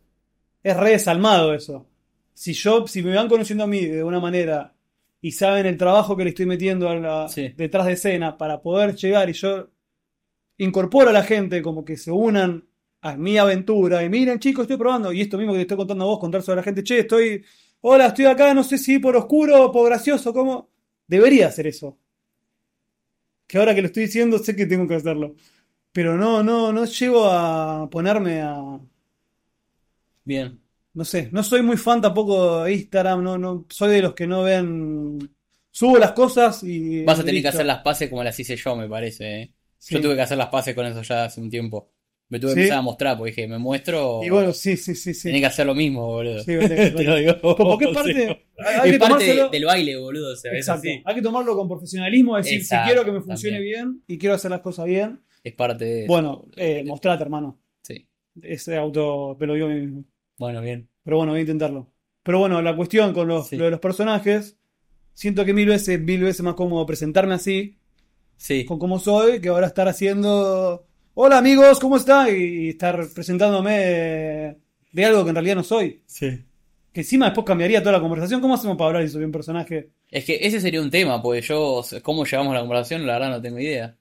Es re desalmado eso. Si yo, si me van conociendo a mí de una manera y saben el trabajo que le estoy metiendo a la- Sí. detrás de escena para poder llegar y yo incorporo a la gente como que se unan a mi aventura y miren chicos, estoy probando y esto mismo que te estoy contando a vos, contar sobre la gente, che, estoy, hola, estoy acá, no sé si por oscuro o por gracioso, ¿cómo? Debería hacer eso. Que ahora que lo estoy diciendo sé que tengo que hacerlo. Pero no, no, no llego a ponerme a. Bien. No sé, no soy muy fan tampoco de Instagram, no, no, soy de los que no ven. Subo las cosas y. Vas a tener que hacer las paces como las hice yo, me parece. ¿eh? Sí. Yo tuve que hacer las paces con eso ya hace un tiempo. Me tuve que Sí. empezar a mostrar, porque dije, me muestro. Y bueno, sí, sí, sí, sí. Tenés que hacer lo mismo, boludo. Sí, vale, (laughs) Te lo digo. Como que es parte. Hay, es que parte tomárselo. del baile, boludo. O sea, es Exacto. así. Hay que tomarlo con profesionalismo, decir, Exacto, si quiero que me funcione también. bien y quiero hacer las cosas bien, Es parte de. bueno, eh, mostrate, hermano. Sí. Ese auto me lo dio a mí mismo. Bueno, bien. Pero bueno, voy a intentarlo. Pero bueno, la cuestión con los, Sí. lo de los personajes, siento que mil veces, mil veces más cómodo presentarme así, Sí. con cómo soy, que ahora estar haciendo, hola amigos, ¿cómo está? Y estar presentándome de, algo que en realidad no soy. Sí. Que encima después cambiaría toda la conversación. ¿Cómo hacemos para hablar si soy un personaje? Es que ese sería un tema, porque yo, cómo llevamos la conversación, la verdad no tengo idea.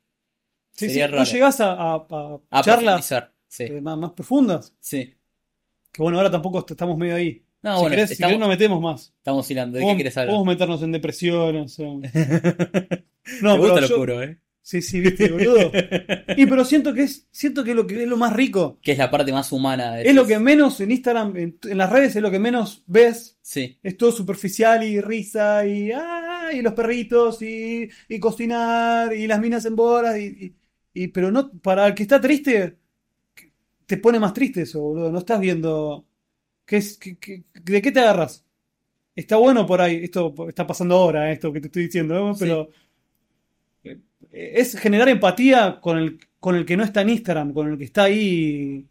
Sí, Sería sí, ¿No llegás a, a- a A charlas. Sí. eh, más, más profundas? Sí. Que bueno, ahora tampoco est- estamos medio ahí. No, si, bueno, querés, si estamos, querés nos metemos más. estamos hilando. ¿De qué quieres hablar? podemos meternos en depresiones. (laughs) o- Te No, gusta pero lo yo- ¿eh? Sí, sí, viste, boludo. (laughs) Y pero siento que es, siento que lo que es lo más rico. Que es la parte más humana de Es lo que menos en Instagram, en, en las redes es lo que menos ves. Sí. Es todo superficial y risa y, ah, y los perritos y, y cocinar y las minas en bolas y, y- pero no, para el que está triste, te pone más triste eso, boludo. No estás viendo qué es, qué- qué- de qué te agarras. Está bueno por ahí, esto está pasando ahora, eh, esto que te estoy diciendo, pero eh, eh, es generar empatía con el, con el que no está en Instagram, con el que está ahí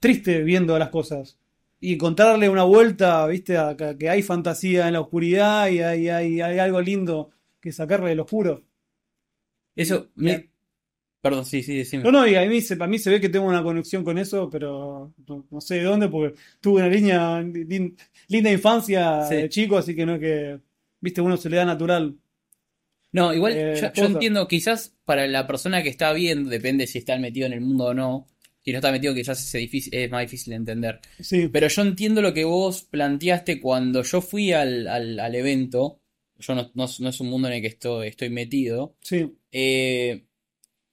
triste viendo las cosas. Y encontrarle una vuelta, viste, a que que hay fantasía en la oscuridad y hay, hay, hay algo lindo que sacarle del oscuro. Eso me... Perdón, sí, sí, decime. No, no, y a mí, se, a mí se ve que tengo una conexión con eso, pero no, no sé de dónde, porque tuve una línea, lin- linda infancia Sí. de chico, así que no es que, viste, uno se le da natural. No, igual Eh, yo, entiendo, quizás para la persona que está viendo, depende si está metido en el mundo o no. Si no está metido, quizás es, difícil, es más difícil de entender. Sí, Pero yo entiendo lo que vos planteaste cuando yo fui al, al, al evento. Yo no, no, no es un mundo en el que estoy, estoy metido. sí, Eh,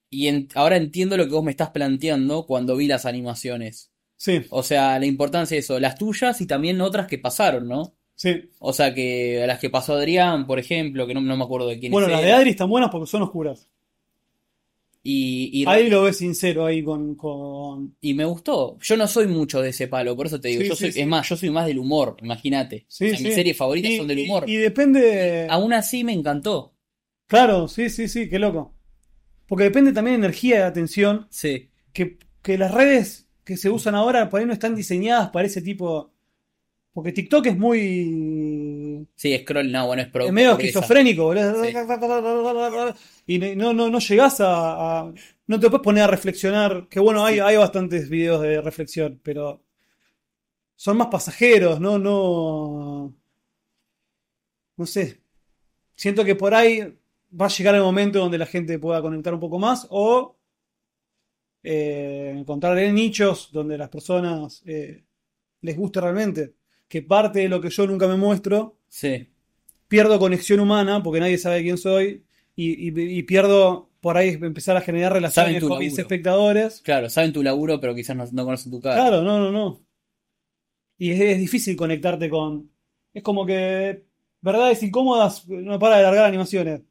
y en- ahora entiendo lo que vos me estás planteando cuando vi las animaciones. sí, O sea, la importancia de eso, las tuyas y también otras que pasaron, ¿no? Sí. O sea, que las que pasó Adrián, por ejemplo, que no, no me acuerdo de quién Bueno, las de Adri están buenas porque son oscuras. Y, y, Adri lo ves sincero ahí con, con... y me gustó. Yo no soy mucho de ese palo, por eso te digo. Sí, yo sí, soy, sí. es más, yo soy más del humor, imagínate. Sí, O sea, mis series favoritas Y, son del humor. y depende... Aún así me encantó. Claro, sí, sí, sí, qué loco. Porque depende también de energía y de atención. Sí, que, que las redes que se usan ahora por ahí no están diseñadas para ese tipo. Porque TikTok es muy. sí, Scroll, no, bueno, es pro- es medio esquizofrénico, boludo. Y no, no, no, llegás a, a- No te puedes poner a reflexionar. Que bueno, hay, hay bastantes videos de reflexión, pero. Son más pasajeros, ¿no? No. No sé. Siento que por ahí va a llegar el momento donde la gente pueda conectar un poco más o eh, encontrar nichos donde las personas eh, les guste realmente. Que parte de lo que yo nunca me muestro, Sí, pierdo conexión humana porque nadie sabe quién soy y, y- y pierdo por ahí empezar a generar relaciones con mis espectadores. claro, saben tu laburo, pero quizás no, no conocen tu cara. Claro, no, no, no. Y es, es difícil conectarte con. Es como que verdades incómodas no para de largar animaciones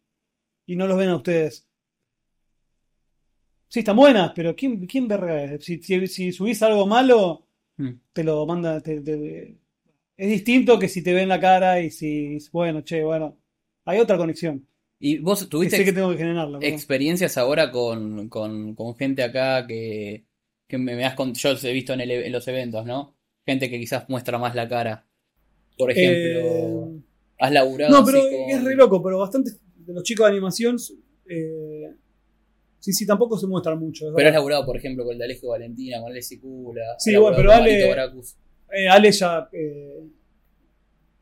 y no los ven a ustedes. Sí, están buenas, pero ¿quién, quién verga es? Si, si, si subís algo malo, Mm. te lo manda. te- te- Es distinto que si te ven la cara y si. Bueno, che, bueno. Hay otra conexión. ¿Y vos Que tuviste sé que ex- tengo que generarla. pero- experiencias ahora con, con, con gente acá que, que me, me has cont- yo los he visto en, el e- en los eventos, ¿no? Gente que quizás muestra más la cara. Por ejemplo, Eh, has laburado No, pero con- es re loco, pero bastantes de los chicos de animación. eh, sí, sí, tampoco se muestran mucho. Pero has laburado, por ejemplo, con el de Alejo Valentina, con Alessi Cula. Sí, bueno, pero con Ale-. Eh, Ale ya, eh,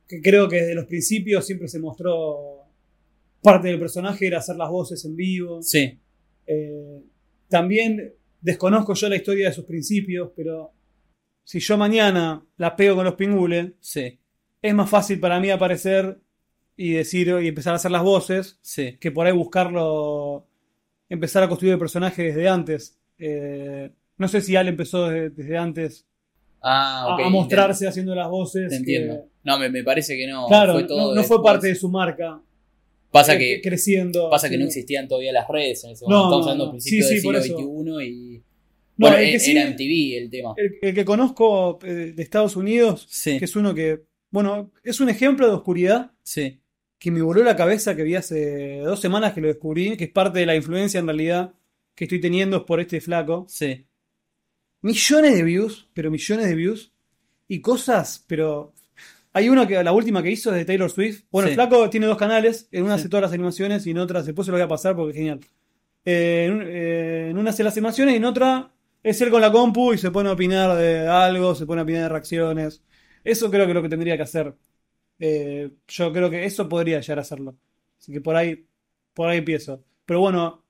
que creo que desde los principios siempre se mostró parte del personaje era hacer las voces en vivo. Sí, Eh, también desconozco yo la historia de sus principios, pero si yo mañana la pego con los pingules, sí, es más fácil para mí aparecer y decir y empezar a hacer las voces sí. que por ahí buscarlo, empezar a construir el personaje desde antes. No sé si Ale empezó desde, desde antes Ah, a- mostrarse haciendo las voces. Te que- entiendo. No, me, me parece que no. claro, fue no- todo no, fue parte de su marca. Pasa eh, que, creciendo. pasa que no existían todavía las redes en ese No, momento. Estamos no, hablando no. Sí, del siglo. XXI y. No, Bueno, el que sí- era MTV el tema. El, el que conozco eh, de Estados Unidos, Sí, que es uno que, bueno, es un ejemplo de oscuridad sí, que me voló la cabeza que vi hace dos semanas que lo descubrí, que es parte de la influencia en realidad que estoy teniendo por este flaco. sí. Millones de views, pero millones de views. Y cosas, pero. Hay uno que la última que hizo es de Taylor Swift. Bueno, Sí. flaco tiene dos canales. En una hace todas las animaciones y en otra, después se lo voy a pasar porque es genial. Eh, en, eh, en una hace las animaciones y en otra es él con la compu y se pone a opinar de algo, se pone a opinar de reacciones. Eso creo que es lo que tendría que hacer. Eh, yo creo que eso podría llegar a hacerlo. Así que por ahí, por ahí empiezo. Pero bueno,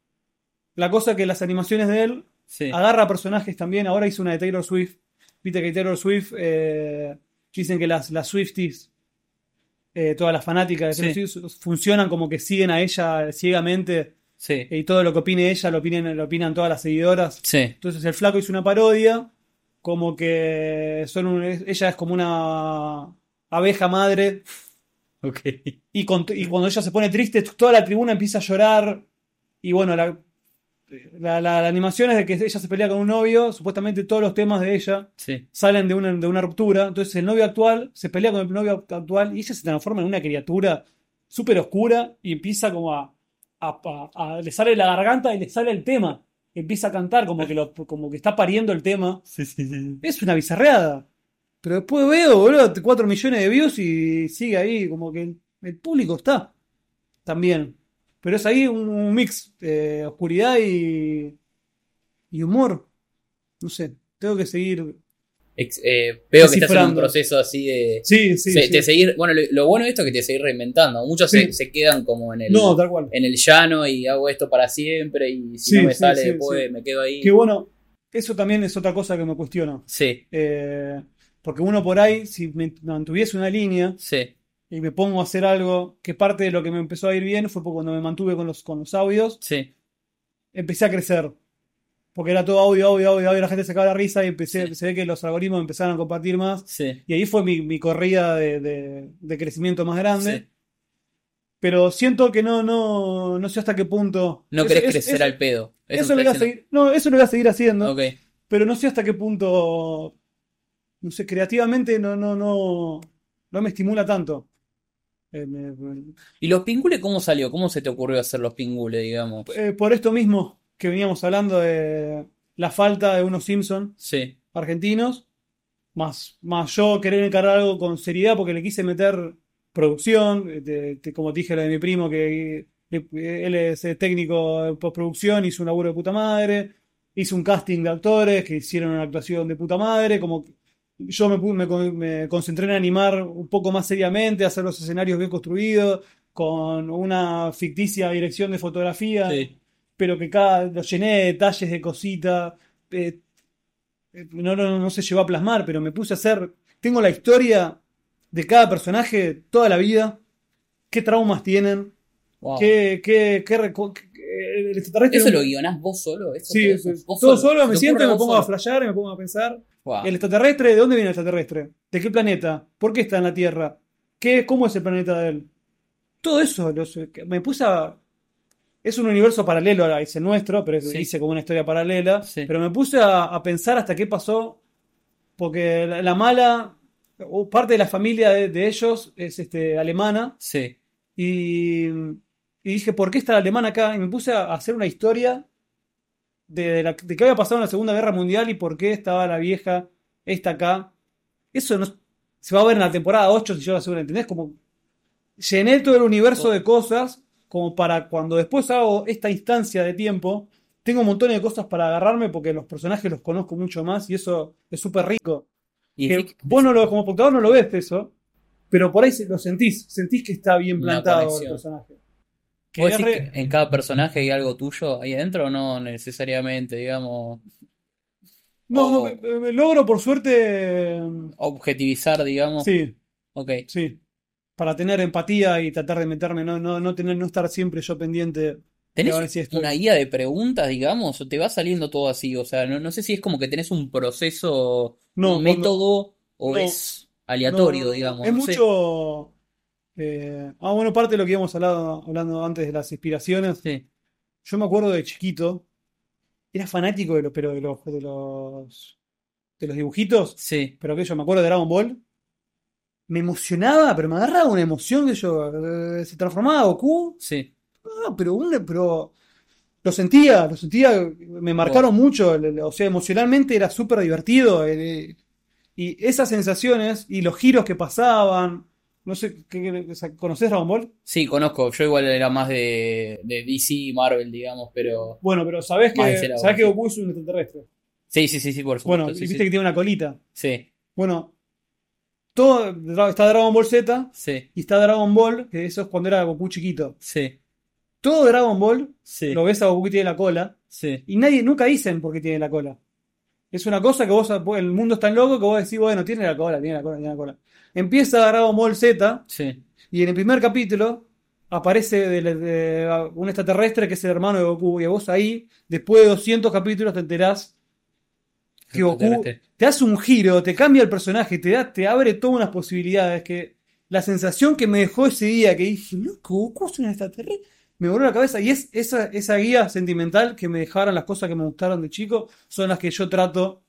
la cosa es que las animaciones de él sí. agarra personajes también. Ahora hizo una de Taylor Swift. Viste que Taylor Swift eh, dicen que las, las Swifties, eh, todas las fanáticas de Taylor Sí. Swift, funcionan como que siguen a ella ciegamente Sí, y todo lo que opine ella lo opinan, lo opinan todas las seguidoras. sí, Entonces el flaco hizo una parodia, como que son un- ella es como una abeja madre y, con- y cuando ella se pone triste, toda la tribuna empieza a llorar. Y bueno, la, la, la- la animación es de que ella se pelea con un novio. Supuestamente todos los temas de ella Sí, salen de una, de una ruptura. Entonces el novio actual se pelea con el novio actual y ella se transforma en una criatura súper oscura y empieza como a, a- a- a- le sale la garganta y le sale el tema. Empieza a cantar como que, lo, como que está pariendo el tema. Sí, sí, sí. Es una bizarreada. Pero después veo, boludo, 4 millones de views y sigue ahí, como que el, el público está también. Pero es ahí un, un mix de oscuridad y, y humor. No sé, tengo que seguir. Ex- eh, veo que estás en un proceso así de. Sí, sí, se- sí. de seguir. Bueno, lo, lo bueno de esto es que te seguís reinventando. Muchos se, Sí. se quedan como en el. No, tal cual. en el llano y hago esto para siempre y si Sí, no me sale después me quedo ahí. Que bueno, eso también es otra cosa que me cuestiono. Sí, Eh, porque uno por ahí, si me mantuviese una línea sí, y me pongo a hacer algo, que parte de lo que me empezó a ir bien fue cuando me mantuve con los, con los audios, sí. empecé a crecer. Porque era todo audio, audio, audio, audio, la gente sacaba la risa y empecé, se ve que los algoritmos empezaron a compartir más. Sí, Y ahí fue mi, mi corrida de, de- de crecimiento más grande. sí. Pero siento que no, no, no sé hasta qué punto. No Eso- querés crecer eso- al pedo. Eso, lo voy a seguir. No, eso lo voy a seguir haciendo. diciendo. Ok. Pero no sé hasta qué punto. No sé, creativamente no, no, no, no me estimula tanto. Eh, ¿Y los pingules cómo salió? ¿Cómo se te ocurrió hacer los pingules, digamos? eh, por esto mismo que veníamos hablando de la falta de unos Simpson Sí, argentinos, más, más yo querer encarar algo con seriedad porque le quise meter producción, eh, de- de- como te dije lo de mi primo, que él es técnico de postproducción, hizo un laburo de puta madre, hizo un casting de actores que hicieron una actuación de puta madre, como que yo me, me me concentré en animar un poco más seriamente, hacer los escenarios bien construidos, con una ficticia dirección de fotografía sí. pero que cada lo llené de detalles de cositas. eh, eh, no, no, no se llevó a plasmar, pero me puse a hacer. Tengo la historia de cada personaje toda la vida. ¿Qué traumas tienen? Wow. ¿Qué, qué, qué el extraterrestre? ¿Eso lo guionás vos solo? ¿Eso Sí, todo, eso? ¿Vos todo solo? solo, ¿Se me siento y me pongo a solo? flashear y me pongo a pensar. Wow. ¿El extraterrestre? ¿De dónde viene el extraterrestre? ¿De qué planeta? ¿Por qué está en la Tierra? ¿Qué, ¿Cómo es el planeta de él? Todo eso me puse a... Es un universo paralelo a ese nuestro, pero Sí. hice como una historia paralela. Sí. Pero me puse a, a pensar hasta qué pasó, porque la, la mala, o parte de la familia de, de ellos es este, alemana, Sí, y, y dije, ¿por qué está la alemana acá? Y me puse a hacer una historia de, la- de qué había pasado en la Segunda Guerra Mundial y por qué estaba la vieja esta acá. Eso no, se va a ver en la temporada 8 si yo la subo, ¿entendés? Como llené todo el universo de cosas como para cuando después hago esta instancia de tiempo, tengo un montón de cosas para agarrarme porque los personajes los conozco mucho más y eso es súper rico. y Que vos no lo, como espectador no lo ves eso, pero por ahí lo sentís, sentís que está bien plantado el personaje. ¿Vos decís re- que en cada personaje hay algo tuyo ahí adentro o no necesariamente, digamos, No, o- me- me- logro por suerte. objetivizar, digamos? Sí, Ok. sí. Para tener empatía y tratar de meterme, no, no, no tener, no estar siempre yo pendiente. ¿Tenés a ver si estoy- una guía de preguntas, digamos, o te va saliendo todo así? O sea, no, no sé si es como que tenés un proceso, No, un cuando- método o no, es aleatorio, digamos. Es sé. Eh, ah, bueno, parte de lo que íbamos hablado, hablando antes de las inspiraciones. Sí, Yo me acuerdo de chiquito, era fanático de los, pero de los, de los, de los dibujitos, sí, pero que yo me acuerdo de Dragon Ball. Me emocionaba, pero me agarraba una emoción que yo eh, se transformaba Goku. sí. Ah, pero una, pero lo sentía, lo sentía, me marcaron mucho, o sea, emocionalmente era súper divertido. eh, y esas sensaciones y los giros que pasaban, no sé, ¿qué- ¿conocés Dragon Ball? Sí, conozco. Yo igual era más de, de DC y Marvel, digamos, pero. Bueno, pero sabés que, sabés que. Goku es un extraterrestre. Sí, sí, sí, sí, por supuesto. Bueno, sí, y viste sí. que tiene una colita. Sí, Bueno, todo, está Dragon Ball Z sí, y está Dragon Ball, que eso es cuando era Goku chiquito. sí, Todo Dragon Ball, sí, lo ves a Goku que tiene la cola, sí. y nadie, nunca dicen por qué tiene la cola. Es una cosa que vos, el mundo es tan loco que vos decís, bueno, tiene la cola, tiene la cola, tiene la cola. Empieza Dragon Ball Z, Sí, y en el primer capítulo aparece de- de- un extraterrestre que es el hermano de Goku, y vos ahí, después de 200 capítulos, te enterás que Goku te hace un giro, te cambia el personaje, te, da, te abre todas unas posibilidades. Que la sensación que me dejó ese día, que dije, loco, Goku es un extraterrestre, me voló la cabeza. Y es esa, esa guía sentimental que me dejaron las cosas que me gustaron de chico, son las que yo trato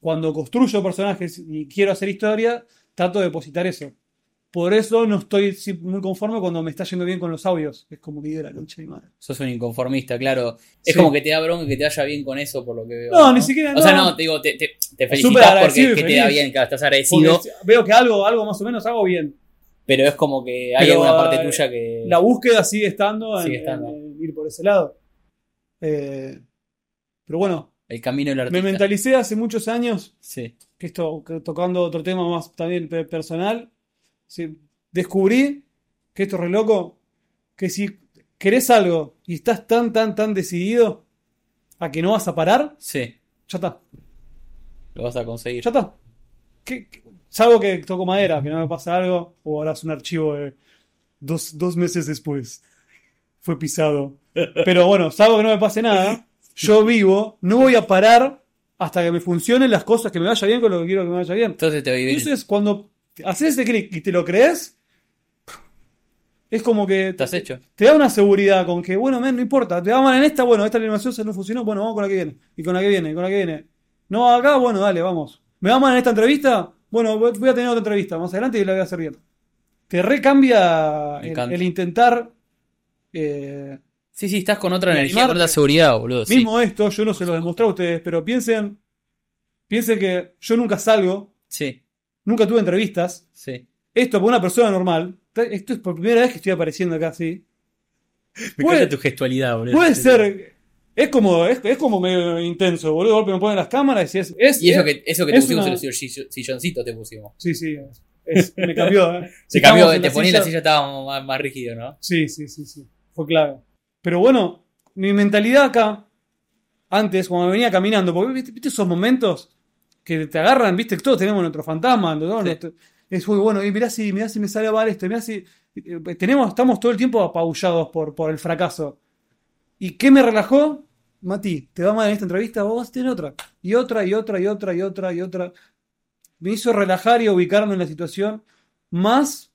cuando construyo personajes y quiero hacer historia, trato de depositar eso. Por eso no estoy muy conforme cuando me está yendo bien con los audios. Es como que digo la concha de mi madre. Sos un inconformista, claro. Es Sí. como que te da bronca que te vaya bien con eso, por lo que veo. No, ni siquiera, O sea, no. te digo, te, te, felicitas porque que te da bien, claro, estás agradecido, Porque veo que algo, algo más o menos hago bien. pero es como que hay alguna parte eh, tuya que. La búsqueda sigue estando, en ir por ese lado. Eh, pero bueno, El camino del me artista. mentalicé hace muchos años Sí. que esto, tocando otro tema más también pe- personal, sí, descubrí que esto es re loco, que si querés algo y estás tan, tan, tan decidido a que no vas a parar, Sí. ya está, Lo vas a conseguir. ya está. ¿Qué- qué- Salvo que toco madera, que no me pasa algo, o ahora es un archivo de dos, dos meses después. Fue pisado. Pero bueno, salvo que no me pase nada, yo vivo, no voy a parar hasta que me funcionen las cosas, que me vaya bien con lo que quiero que me vaya bien. Entonces te va a. Entonces, cuando haces ese clic y te lo crees, es como que Estás hecho. te da una seguridad con que, bueno, men, no importa, te va mal en esta, bueno, esta animación se no funcionó, bueno, vamos con la que viene, y con la que viene, y con la que viene. No, acá, bueno, dale, vamos. ¿Me va mal en esta entrevista? Bueno, voy a tener otra entrevista más adelante y la voy a hacer bien. Te recambia el intentar. eh, Sí, sí, estás con otra energía, con otra seguridad, boludo. sí. Mismo esto, yo no se lo demostré a ustedes, pero piensen, piensen que yo nunca salgo, Sí, nunca tuve entrevistas. sí. Esto para una persona normal, esto es por primera vez que estoy apareciendo acá, sí. (laughs) Me Puede- encanta tu gestualidad, boludo. Puede ser. Es como, es, es como medio intenso, boludo. De golpe me ponen las cámaras y es. es Y eso es- que, eso que te es pusimos una- en los sill- silloncitos te pusimos. Sí, sí. es- me cambió, (laughs) ¿eh? Se cambió, te la ponía en la silla- silla, estaba más, más rígido, ¿no? Sí, sí, sí, sí. Fue clave. Pero bueno, mi mentalidad acá, antes, cuando me venía caminando, porque viste, viste esos momentos que te agarran, viste, todos tenemos nuestro fantasma, ¿no? Sí. Nuestro- es muy bueno, y mirá si, mirá si me sale mal esto, mirá si. eh, Tenemos, estamos todo el tiempo apabullados por, por el fracaso. ¿Y qué me relajó? Mati, te va mal en esta entrevista, vos vas a tener otra. Y otra, y otra, y otra, y otra, y otra. Me hizo relajar y ubicarme en la situación más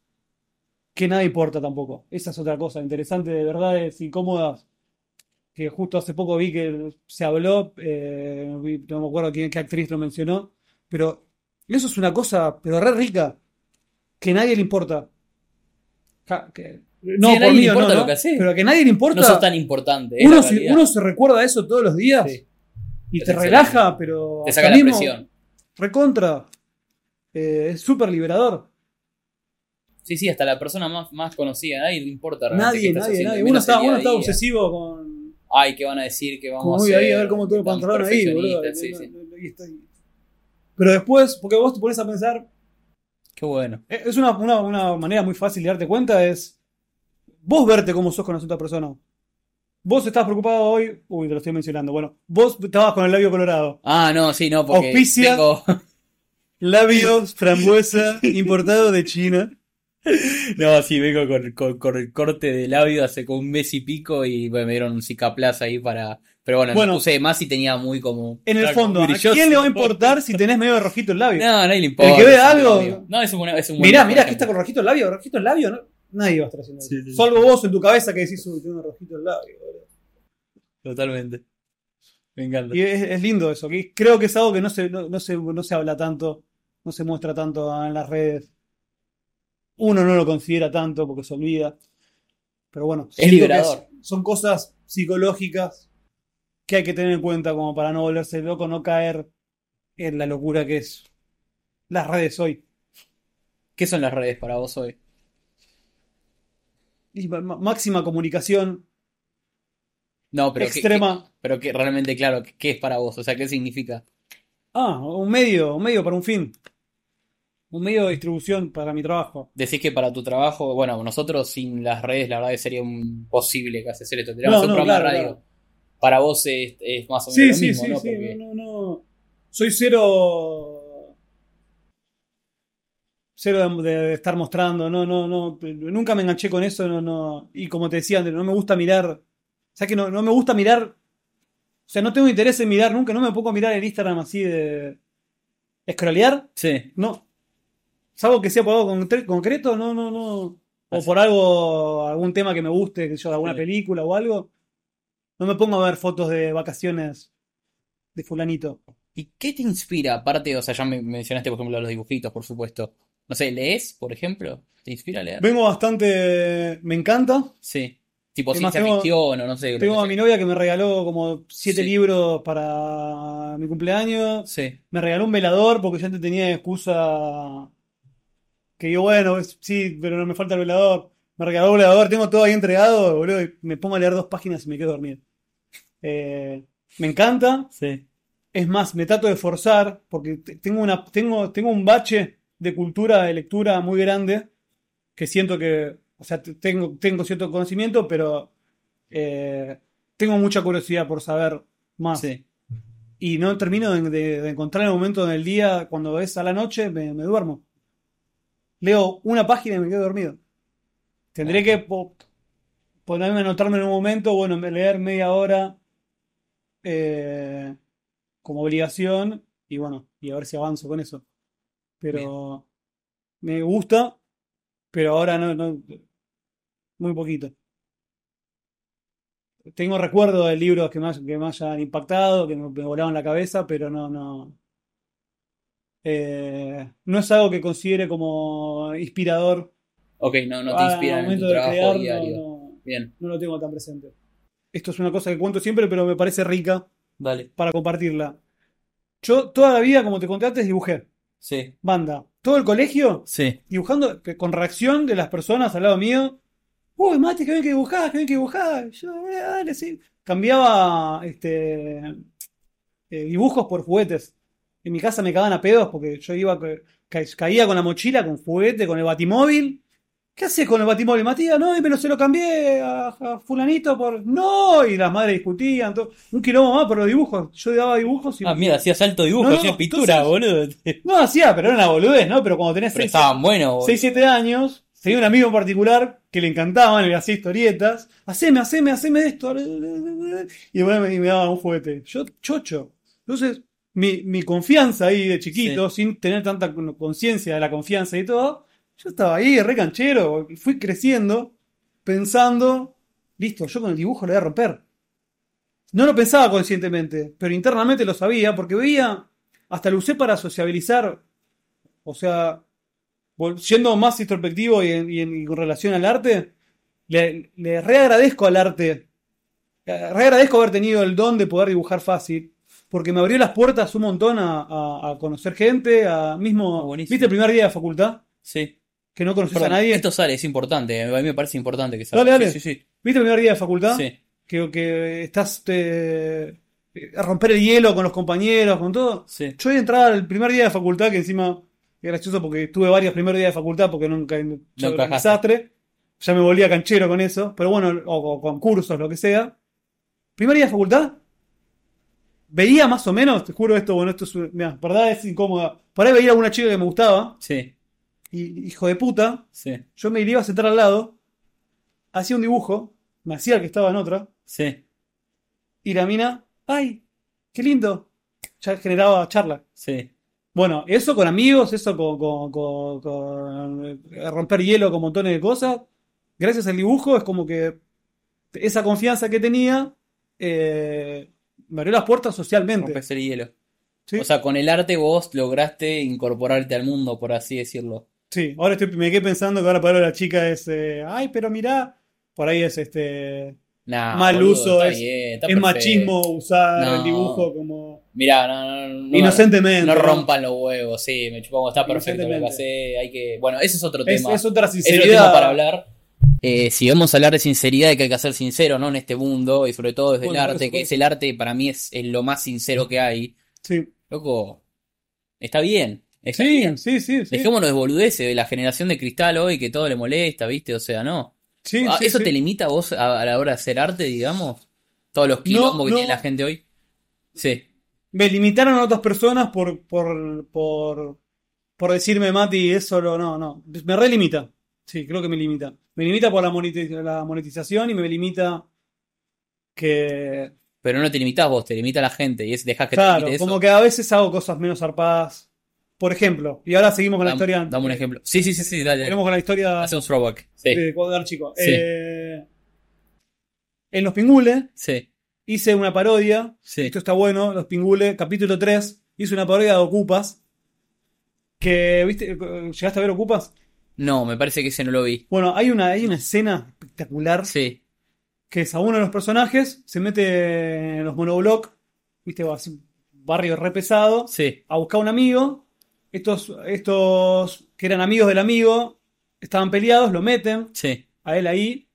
que nada importa tampoco. Esa es otra cosa interesante, de verdades incómodas. Que justo hace poco vi que se habló, eh, no me acuerdo quién, qué actriz lo mencionó, pero eso es una cosa, pero re rica, que nadie le importa. Ja, que- no, a por nadie mí le importa ¿no? lo que haces. Pero que a nadie le importa. No sos tan importante. uno, se, uno se recuerda eso todos los días Sí. y Es te excelente. relaja, pero Te saca la presión. recontra. Eh, es súper liberador. Sí, sí, hasta la persona más, más conocida. Nadie le importa realmente Nadie, nadie, nadie. Uno está, uno está obsesivo con. Ay, ¿qué van a decir? ¿Qué vamos Como a hacer? ahí a ver cómo todo el pantalón ahí, boludo. Sí, No, sí. Pero después, porque vos te pones a pensar, Qué bueno. eh, es una, una, una manera muy fácil de darte cuenta, es vos verte cómo sos con la otra persona. Vos estás preocupado hoy, uy, te lo estoy mencionando, bueno, vos estabas con el labio colorado. Ah, no, sí, no, porque Auspicia. tengo- (laughs) Labios, frambuesa, (laughs) importado de China. (laughs) No, sí, vengo con, con- con el corte de labio hace como un mes y pico y bueno, me dieron un cicaplaza ahí para... Pero bueno, Bueno. puse más y tenía muy como... En el fondo, ¿a quién le va a importar si tenés medio rojito el labio? No, nadie le importa. El que un algo-. No, es un, es un buen Mirá, mirá, ejemplo. está con rojito el labio, rojito el labio, ¿no? Nadie va a estar haciendo eso. Sí, sí, sí. Salvo vos en tu cabeza que decís, uy, tengo rojito el labio. boludo". Totalmente. Me encanta. Y es, es lindo eso, creo que es algo que no se, no, no se, no se habla tanto, no se muestra tanto en las redes. Uno no lo considera tanto porque se olvida. Pero bueno, que liberador. es- son cosas psicológicas que hay que tener en cuenta como para no volverse loco, no caer en la locura que es las redes hoy. ¿Qué son las redes para vos hoy? Y máxima comunicación, No, pero ¿qué- extrema. pero que realmente, claro, ¿qué, qué es para vos? O sea, ¿qué significa? Ah, un medio, un medio para un fin. Un medio de distribución para mi trabajo. Decís que para tu trabajo, bueno, nosotros sin las redes, la verdad que sería imposible casi hacer esto. Tenemos No, un no, programa claro, de radio. claro. Para vos es, es más o menos Sí, lo sí, mismo, sí, ¿no? sí, Porque- no, no. Soy cero. Cero de, de estar mostrando, no, no, no. Nunca me enganché con eso, no, no. Y como te decía antes, no me gusta mirar. O sea que no, no me gusta mirar. O sea, no tengo interés en mirar nunca, no me pongo a mirar el Instagram así de. Scrollear, Sí, no. Salvo que sea por algo concre- concreto, no, no, no. O por algo, algún tema que me guste, que yo, de alguna Sí. película o algo. No me pongo a ver fotos de vacaciones de fulanito. ¿Y qué te inspira? Aparte, o sea, ya me mencionaste, por ejemplo, los dibujitos, por supuesto. No sé, ¿lees, por ejemplo? ¿Te inspira a leer? Vengo bastante. Me encanta. Sí. Tipo Es más, ciencia tengo- ficción o no sé. Tengo a sea. mi novia que me regaló como siete Sí. libros para mi cumpleaños. Sí. Me regaló un velador porque yo antes tenía excusa. Que yo, bueno, sí, pero no me falta el velador. Me regaló un velador, tengo todo ahí entregado, boludo, y me pongo a leer dos páginas y me quedo dormido. Eh, me encanta. Sí. Es más, me trato de forzar porque te- tengo una, tengo, tengo un bache de cultura, de lectura muy grande que siento que, o sea, te- tengo, tengo cierto conocimiento, pero eh, tengo mucha curiosidad por saber más. Sí. Y no termino de, de- de encontrar el momento del día, cuando es a la noche, me, me duermo. Leo una página y me quedo dormido. Tendré que po- ponerme a anotarme en un momento, bueno, leer media hora eh, como obligación y bueno, y a ver si avanzo con eso. Pero me gusta, pero ahora no, no, muy poquito. Tengo recuerdos de libros que me, que me hayan impactado, que me, me volaban la cabeza, pero no, no. Eh, no es algo que considere como inspirador. Ok, no, no te al inspiran en tu trabajo crear, no, diario. no, Bien, no lo tengo tan presente. Esto es una cosa que cuento siempre, pero me parece rica dale. para compartirla. Yo toda la vida, como te conté antes, dibujé. Sí. Banda. Todo el colegio Sí. dibujando con reacción de las personas al lado mío. Uy, Mati, que bien que dibujás, que bien que dibujás. Yo, "Eh, dale, sí. Cambiaba este, eh, dibujos por juguetes. En mi casa me cagaban a pedos porque yo iba, ca- caía con la mochila, con juguete, con el batimóvil. ¿Qué haces con el batimóvil, Matías? No, pero se lo cambié a, a fulanito por... No, y las madres discutían. todo. Un quilombo más por los dibujos. Yo daba dibujos y... Ah, mira, hacías alto dibujo, No, no, hacías pintura, boludo. No hacía, pero era una boludez, ¿no? Pero cuando tenés Pero seis, estaban buenos, boludo. 6, 7 años, tenía un amigo en particular que le encantaban, le hacía historietas. Haceme, haceme, haceme esto. Y bueno, me, y me daba un juguete. Yo, chocho. Entonces, mi, mi confianza ahí de chiquito, sin tener tanta con- conciencia de la confianza y todo, yo estaba ahí, re canchero. Fui creciendo, pensando, listo, yo con el dibujo lo voy a romper. No lo pensaba conscientemente, pero internamente lo sabía porque veía, hasta lo usé para sociabilizar. O sea, siendo más introspectivo y en, y en- y con relación al arte, le, le reagradezco al arte. eh, Reagradezco haber tenido el don de poder dibujar fácil. Porque me abrió las puertas un montón a, a- a conocer gente, a mismo. Ah, buenísimo. ¿Viste el primer día de facultad? Sí. Que no conoces Perdón, a nadie. Esto sale, es importante. A mí me parece importante que salga. Dale, dale. Sí, sí, ¿Viste el primer día de facultad? sí. Que, que estás eh, a romper el hielo con los compañeros, con todo. Sí. Yo voy a entrar al primer día de facultad, que encima es gracioso porque tuve varios primeros días de facultad porque nunca, era un desastre. Ya me volvía canchero con eso, pero bueno, o, o con cursos, lo que sea. Primer día de facultad, veía más o menos, te juro esto, bueno, esto es, mirá, verdad es incómoda. Por ahí veía a una chica que me gustaba, Sí. y hijo de puta, Sí. yo me iba a sentar al lado, hacía un dibujo, me hacía el que estaba en otra, Sí. y la mina, ¡ay! ¡Qué lindo! Ya generaba charla. Sí. Bueno, eso con amigos, eso con, con- con- con, eh, romper hielo con montones de cosas. Gracias al dibujo es como que esa confianza que tenía eh, me abrió las puertas socialmente. Rompes el hielo. ¿sí? O sea, con el arte vos lograste incorporarte al mundo, por así decirlo. Sí, ahora estoy, me quedé pensando que ahora para la chica es, eh, ay, pero mirá, por ahí es este, Nah, Mal boludo, uso, es- bien, es machismo usar No. el dibujo como Mirá, no, no, no, inocentemente. no rompan los huevos, sí, me chupamos, está perfecto lo que hace, hay que... Bueno, ese es otro tema. es otra Es otro sinceridad. tema para hablar. Eh, si vamos a hablar de sinceridad, que hay que ser sincero, ¿no? En este mundo, y sobre todo desde el arte, que es el arte, para mí es, es lo más sincero que hay. Sí, Loco, está bien. Está sí, bien. sí, sí, sí. Dejémonos de boludeces de la generación de cristal hoy que todo le molesta, ¿viste? O sea, no. Sí, Ah, sí, ¿Eso sí. te limita a vos a, a la hora de hacer arte, digamos? Todos los quilombos que no. tiene la gente hoy. Sí, Me limitaron a otras personas por, por, por, por decirme, Mati, eso lo- no, no. Me relimita. Sí, creo que me limita. Me limita por la, monetiz- la monetización y me limita que. pero no te limitás vos, te limita la gente y es dejás que te Claro, limite eso. como que a veces hago cosas menos zarpadas. Por ejemplo, y ahora seguimos con la historia. Dame un ejemplo. Sí, sí, sí, sí, dale. Seguimos con la historia Hace un throwback. Sí, de cuando era chico. Sí. Eh, en Los Pingules sí, hice una parodia. sí. Esto está bueno, Los Pingules, capítulo 3. Hice una parodia de Ocupas. Que, ¿viste? ¿Llegaste a ver Ocupas? No, me parece que ese no lo vi. Bueno, hay una, hay una escena espectacular Sí, que es a uno de los personajes, se mete en los monobloc, ¿viste? Va así, barrio re pesado, sí, a buscar a un amigo. Estos, estos que eran amigos del amigo estaban peleados, lo meten sí. a él ahí,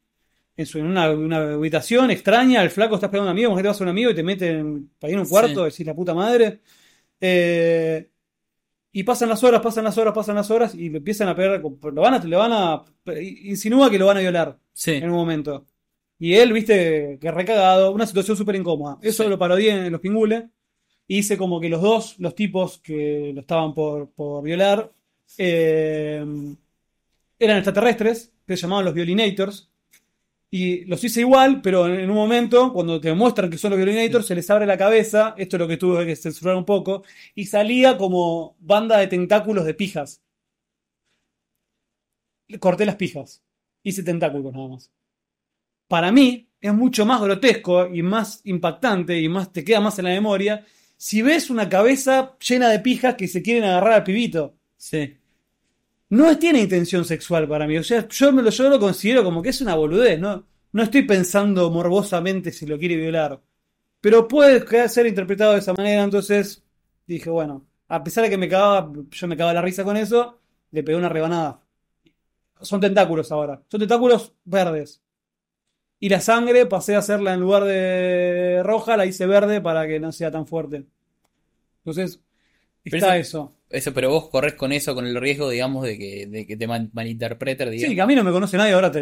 en, su, en una, una habitación extraña. El flaco está esperando a un amigo, que te vas a un amigo y te meten para ir en un cuarto, decís la puta madre. Eh, y pasan las horas, pasan las horas, pasan las horas y empiezan a pegar. Lo van a, le van a. Insinúa que lo van a violar Sí, en un momento. Y él, viste, que recagado, una situación súper incómoda. Eso Sí. lo parodié en Los Pingules. Hice como que los dos, los tipos que lo estaban por, por violar, eh, eran extraterrestres, que se llamaban los Violinators. Y los hice igual, pero en, un momento, cuando te muestran que son los Violinators, se les abre la cabeza, esto es lo que tuve que censurar un poco, y salía como banda de tentáculos de pijas. Corté las pijas. Hice tentáculos nada más para mí es mucho más grotesco y más impactante y más te queda más en la memoria si ves una cabeza llena de pijas que se quieren agarrar al pibito. sí. No tiene intención sexual para mí. O sea, yo, me lo, yo lo considero como que es una boludez. No, no estoy pensando morbosamente si lo quiere violar. Pero puede ser interpretado de esa manera. Entonces dije, bueno, a pesar de que me cagaba, yo me cagaba la risa con eso, le pegué una rebanada. Son tentáculos ahora. Son tentáculos verdes. Y la sangre pasé a hacerla en lugar de roja, la hice verde para que no sea tan fuerte. Entonces, está eso- eso. Pero vos corres con eso, con el riesgo, digamos, de que, de que te mal- malinterpreten, Sí, digamos. que a mí no me conoce nadie, ahora te,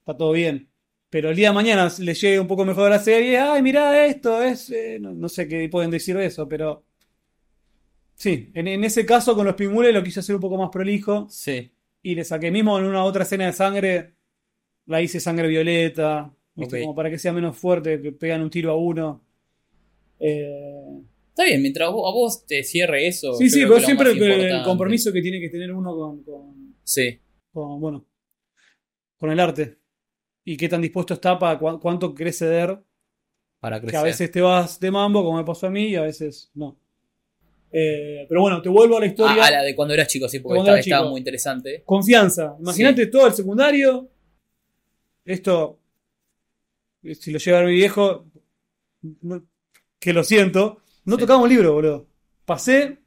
está todo bien. Pero el día de mañana le llegue un poco mejor la serie, ay, mirá esto, es... eh", no, no sé qué pueden decir de eso, pero... Sí, en, en ese caso con los pingules lo quise hacer un poco más prolijo Sí, y le saqué mismo en una otra escena de sangre, la hice sangre violeta, como para que sea menos fuerte, que pegan un tiro a uno. Eh, Está bien, mientras vos- a vos te cierre eso. sí, sí, pero que siempre que el compromiso que tiene que tener uno con, con- Sí, con, bueno, con el arte. Y qué tan dispuesto está para cu- cuánto querés ceder. para Que crecer. a veces te vas de mambo, como me pasó a mí, y a veces no. Eh, pero bueno, te vuelvo a la historia. Ah, a la de cuando eras chico, sí, porque estaba, era chico. estaba muy interesante. Confianza. Imagínate todo el secundario. Esto, si lo lleva a mi viejo, que lo siento, no Sí. tocaba un libro, boludo. Pasé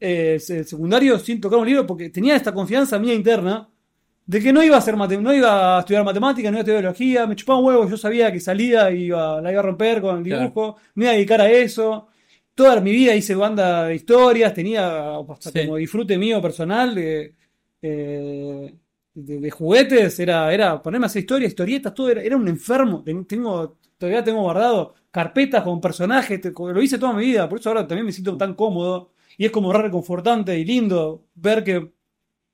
eh, el secundario sin tocar un libro porque tenía esta confianza mía interna de que no iba a mate- no iba a estudiar matemáticas, no iba a estudiar biología, me chupaba un huevo, yo sabía que salía y iba, la iba a romper con el dibujo, me iba a dedicar a eso. Toda mi vida hice banda de historias, tenía hasta Sí. como disfrute mío personal de, eh, de, de juguetes, era, era ponerme a hacer historias, historietas, todo, era, era un enfermo. Ten- Tengo, todavía tengo guardado carpetas con personajes, te- lo hice toda mi vida, por eso ahora también me siento tan cómodo. Y es como re reconfortante y lindo ver que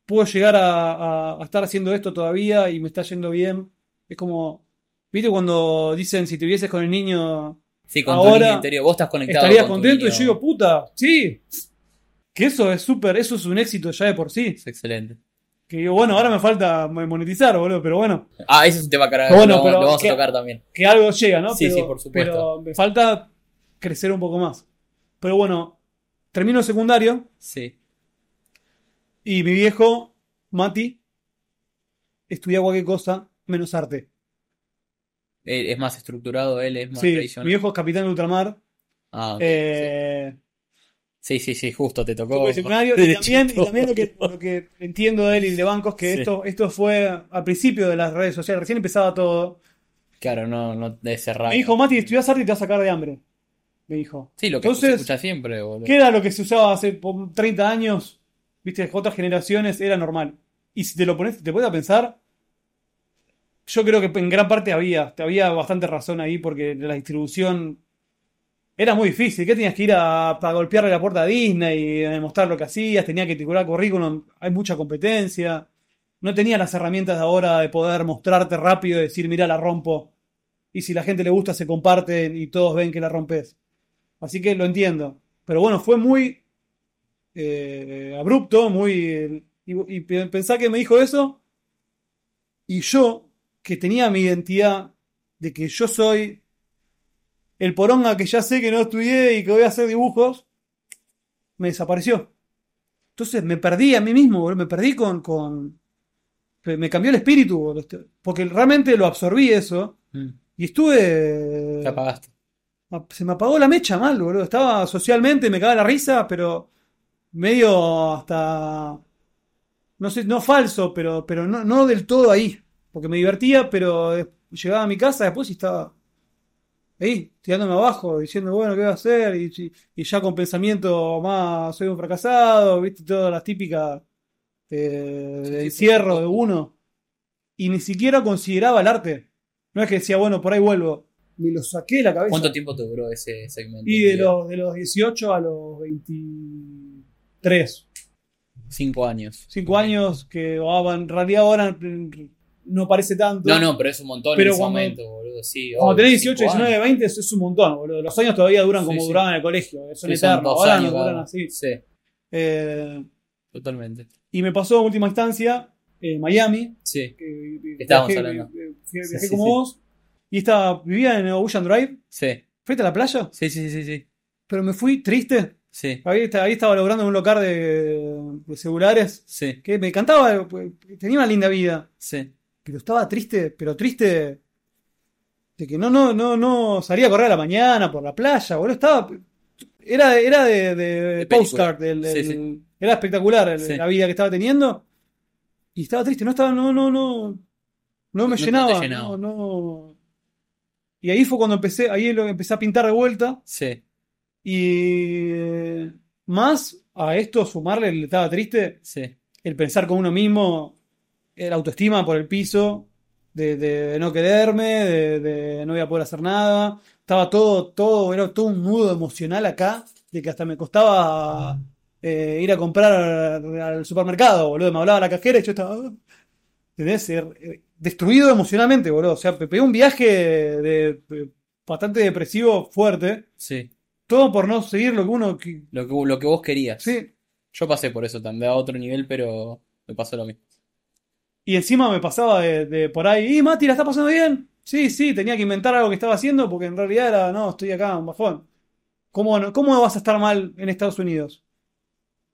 puedo llegar a, a- a estar haciendo esto todavía y me está yendo bien. Es como, ¿viste cuando dicen si te hubieses con el niño Sí, con tu Ahora niño interior. Vos estás conectado estarías con tu contento? Y yo digo, puta, sí. Que eso es súper, eso es un éxito ya de por sí. Es excelente. Que digo, bueno, ahora me falta monetizar, boludo, pero bueno, Ah, eso es un tema que ahora Bueno, lo, pero lo vamos que- a tocar también. que algo llega, ¿no? Sí, pero, sí, por supuesto. Pero me falta crecer un poco más. Pero bueno, termino el secundario Sí. y mi viejo, Mati, estudia cualquier cosa menos arte. Él es más estructurado, él es más Sí, mi tradicional. viejo es capitán de ultramar. Ah, ok, eh, sí. Sí, sí, sí, justo te tocó. Secundario, (laughs) y también, y también lo, que, lo que entiendo de él y de bancos que Sí. esto, esto fue al principio de las redes sociales, recién empezaba todo. Claro, no, no debe ser raro. Me dijo, Mati, estudias arte y te vas a sacar de hambre. Me dijo. Sí, lo que Entonces, se escucha siempre, boludo. ¿Qué era lo que se usaba hace po- 30 años? Viste, otras generaciones era normal. Y si te lo pones, te pones a pensar, yo creo que en gran parte había, había bastante razón ahí porque la distribución era muy difícil. ¿Qué tenías que ir a, para golpearle la puerta a Disney y demostrar lo que hacías? Tenía que tirar currículum, hay mucha competencia. No tenía las herramientas de ahora de poder mostrarte rápido y decir, mira, la rompo. Y si la gente le gusta, se comparten y todos ven que la rompes. Así que lo entiendo. Pero bueno, fue muy eh, abrupto, muy... Y, y pe- pensá que me dijo eso. Y yo, que tenía mi identidad de que yo soy el poronga que ya sé que no estudié y que voy a hacer dibujos, me desapareció. Entonces me perdí a mí mismo, boludo, me perdí con, con... Me cambió el espíritu, boludo, porque realmente lo absorbí eso Mm. y estuve... Te apagaste. Se me apagó la mecha mal, boludo. Estaba socialmente, me cagaba la risa, pero medio hasta... No sé, no falso, pero, pero no, no del todo ahí. Porque me divertía, pero des- llegaba a mi casa después y estaba ahí, tirándome abajo, diciendo, bueno, ¿qué voy a hacer? Y, ya con pensamiento más, soy un fracasado, viste, todas las típicas eh, de encierro de uno. Y ni siquiera consideraba el arte. No es que decía, bueno, por ahí vuelvo. Me lo saqué de la cabeza. ¿Cuánto tiempo te duró ese segmento? Y de los, de los 18 a los 23. Cinco años. 5 años que ah, en realidad ahora no parece tanto. No, no, pero es un montón Pero en ese cuando- momento, boludo. Sí, Cuando tenés 18, cinco 19, años. 20 es, un montón, boludo. Los años todavía duran como sí. duraban en el colegio. Son Sí, son eternos. Ahora años no duran así. Sí, Eh, totalmente. y me pasó en última instancia en Miami. Sí, Que, Estábamos viajé, hablando. eh, viajé como vos. Y estaba, vivía en Ocean Drive. sí, ¿Fuiste a la playa? sí, sí, sí, sí. Pero me fui triste. Sí, Ahí, esta- ahí estaba logrando en un local de, de celulares. sí, Que me encantaba, pues, tenía una linda vida. sí. Pero estaba triste, pero triste de que no, no, no, no salía a correr a la mañana por la playa, boludo. Estaba. Era, era de, de De película. postcard, del- Sí, del- sí. era espectacular el- Sí. la vida que estaba teniendo. Y estaba triste, no estaba, no, no, no. No me No- llenaba. No, no. Y ahí fue cuando empecé, ahí lo empecé a pintar de vuelta. Sí, Y más a esto sumarle el estaba triste, sí, el pensar con uno mismo, el autoestima por el piso, de, de no quererme, de, de no voy a poder hacer nada. Estaba todo, todo, era todo un nudo emocional acá, de que hasta me costaba eh, ir a comprar al, al supermercado, boludo. Me hablaba la cajera y yo estaba. "Ah". ¿Entendés? Eh, Destruido emocionalmente, boludo. O sea, me pegué un viaje de, bastante depresivo, fuerte. sí. Todo por no seguir lo que uno. Lo que, lo que vos querías. Sí. Yo pasé por eso también, a otro nivel, pero me pasó lo mismo. Y encima me pasaba de, de por ahí, ¿y Mati, la está pasando bien? Sí, sí, tenía que inventar algo que estaba haciendo porque en realidad era, no, estoy acá, un bajón. ¿Cómo, no- cómo vas a estar mal en Estados Unidos?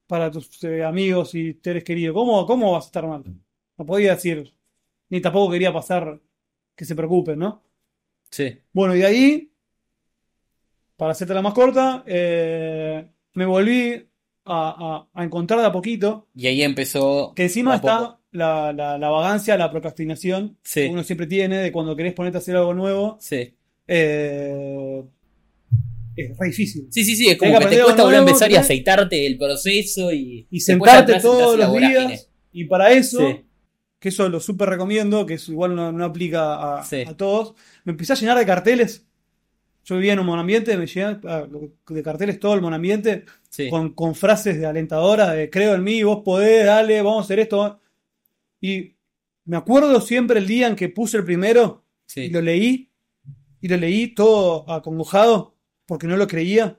Para tus eh, amigos y seres queridos. ¿Cómo, ¿Cómo vas a estar mal? No podía decir, ni tampoco quería pasar que se preocupen, ¿no? Sí, Bueno, y de ahí, para hacerte la más corta, eh, me volví a, a- a encontrar de a poquito y ahí empezó. que encima está. La, la- la vagancia, la procrastinación Sí. que uno siempre tiene de cuando querés ponerte a hacer algo nuevo. Sí. eh, es re difícil. Sí, sí, sí, es como que que te cuesta volver a empezar y aceitarte del proceso y, Y sentarte todos los días. Y para eso, Sí. que eso lo súper recomiendo, que eso igual no, no aplica a, Sí. a todos, me empecé a llenar de carteles. Yo vivía en un monambiente, me llené ah, de carteles todo el monambiente, Sí. con, con frases de alentadoras, de creo en mí, vos podés, dale, vamos a hacer esto. Y me acuerdo siempre el día en que puse el primero Sí. y lo leí, y lo leí todo acongojado, porque no lo creía.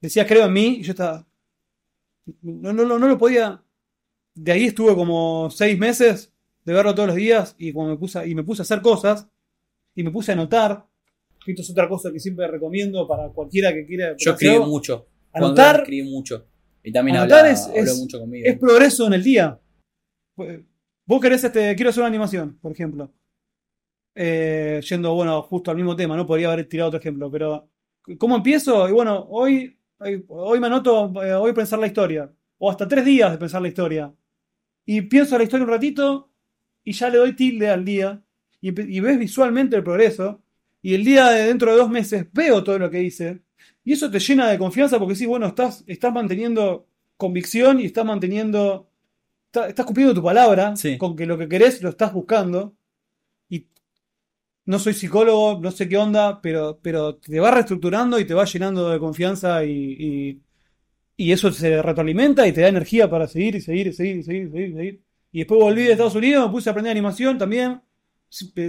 Decía creo en mí, y yo estaba. No, no, no, no lo podía. De ahí estuve como seis meses de verlo todos los días, y cuando me puse, a- y me puse a hacer cosas, y me puse a anotar. Esto es otra cosa que siempre recomiendo para cualquiera que quiera. Yo escribí mucho. Anotar escribí mucho. Y también Anotar hablaba, es- mucho conmigo. es progreso en el día. Vos querés, este, quiero hacer una animación, por ejemplo. Eh, yendo, bueno, justo al mismo tema, ¿no? Podría haber tirado otro ejemplo, pero ¿cómo empiezo? Y bueno, hoy, hoy, me anoto, eh, hoy pensar la historia. O hasta tres días de pensar la historia. Y pienso la historia un ratito y ya le doy tilde al día. Y ves visualmente el progreso. Y el día de dentro de dos meses veo todo lo que hice. Y eso te llena de confianza porque sí, bueno, estás, estás manteniendo convicción y estás manteniendo. Está- estás cumpliendo tu palabra Sí. con que lo que querés lo estás buscando. Y no soy psicólogo, no sé qué onda, pero, pero te va reestructurando y te va llenando de confianza y, y, y eso se retroalimenta y te da energía para seguir y seguir y seguir y seguir y seguir. y seguir. Y después volví de Estados Unidos, me puse a aprender animación también.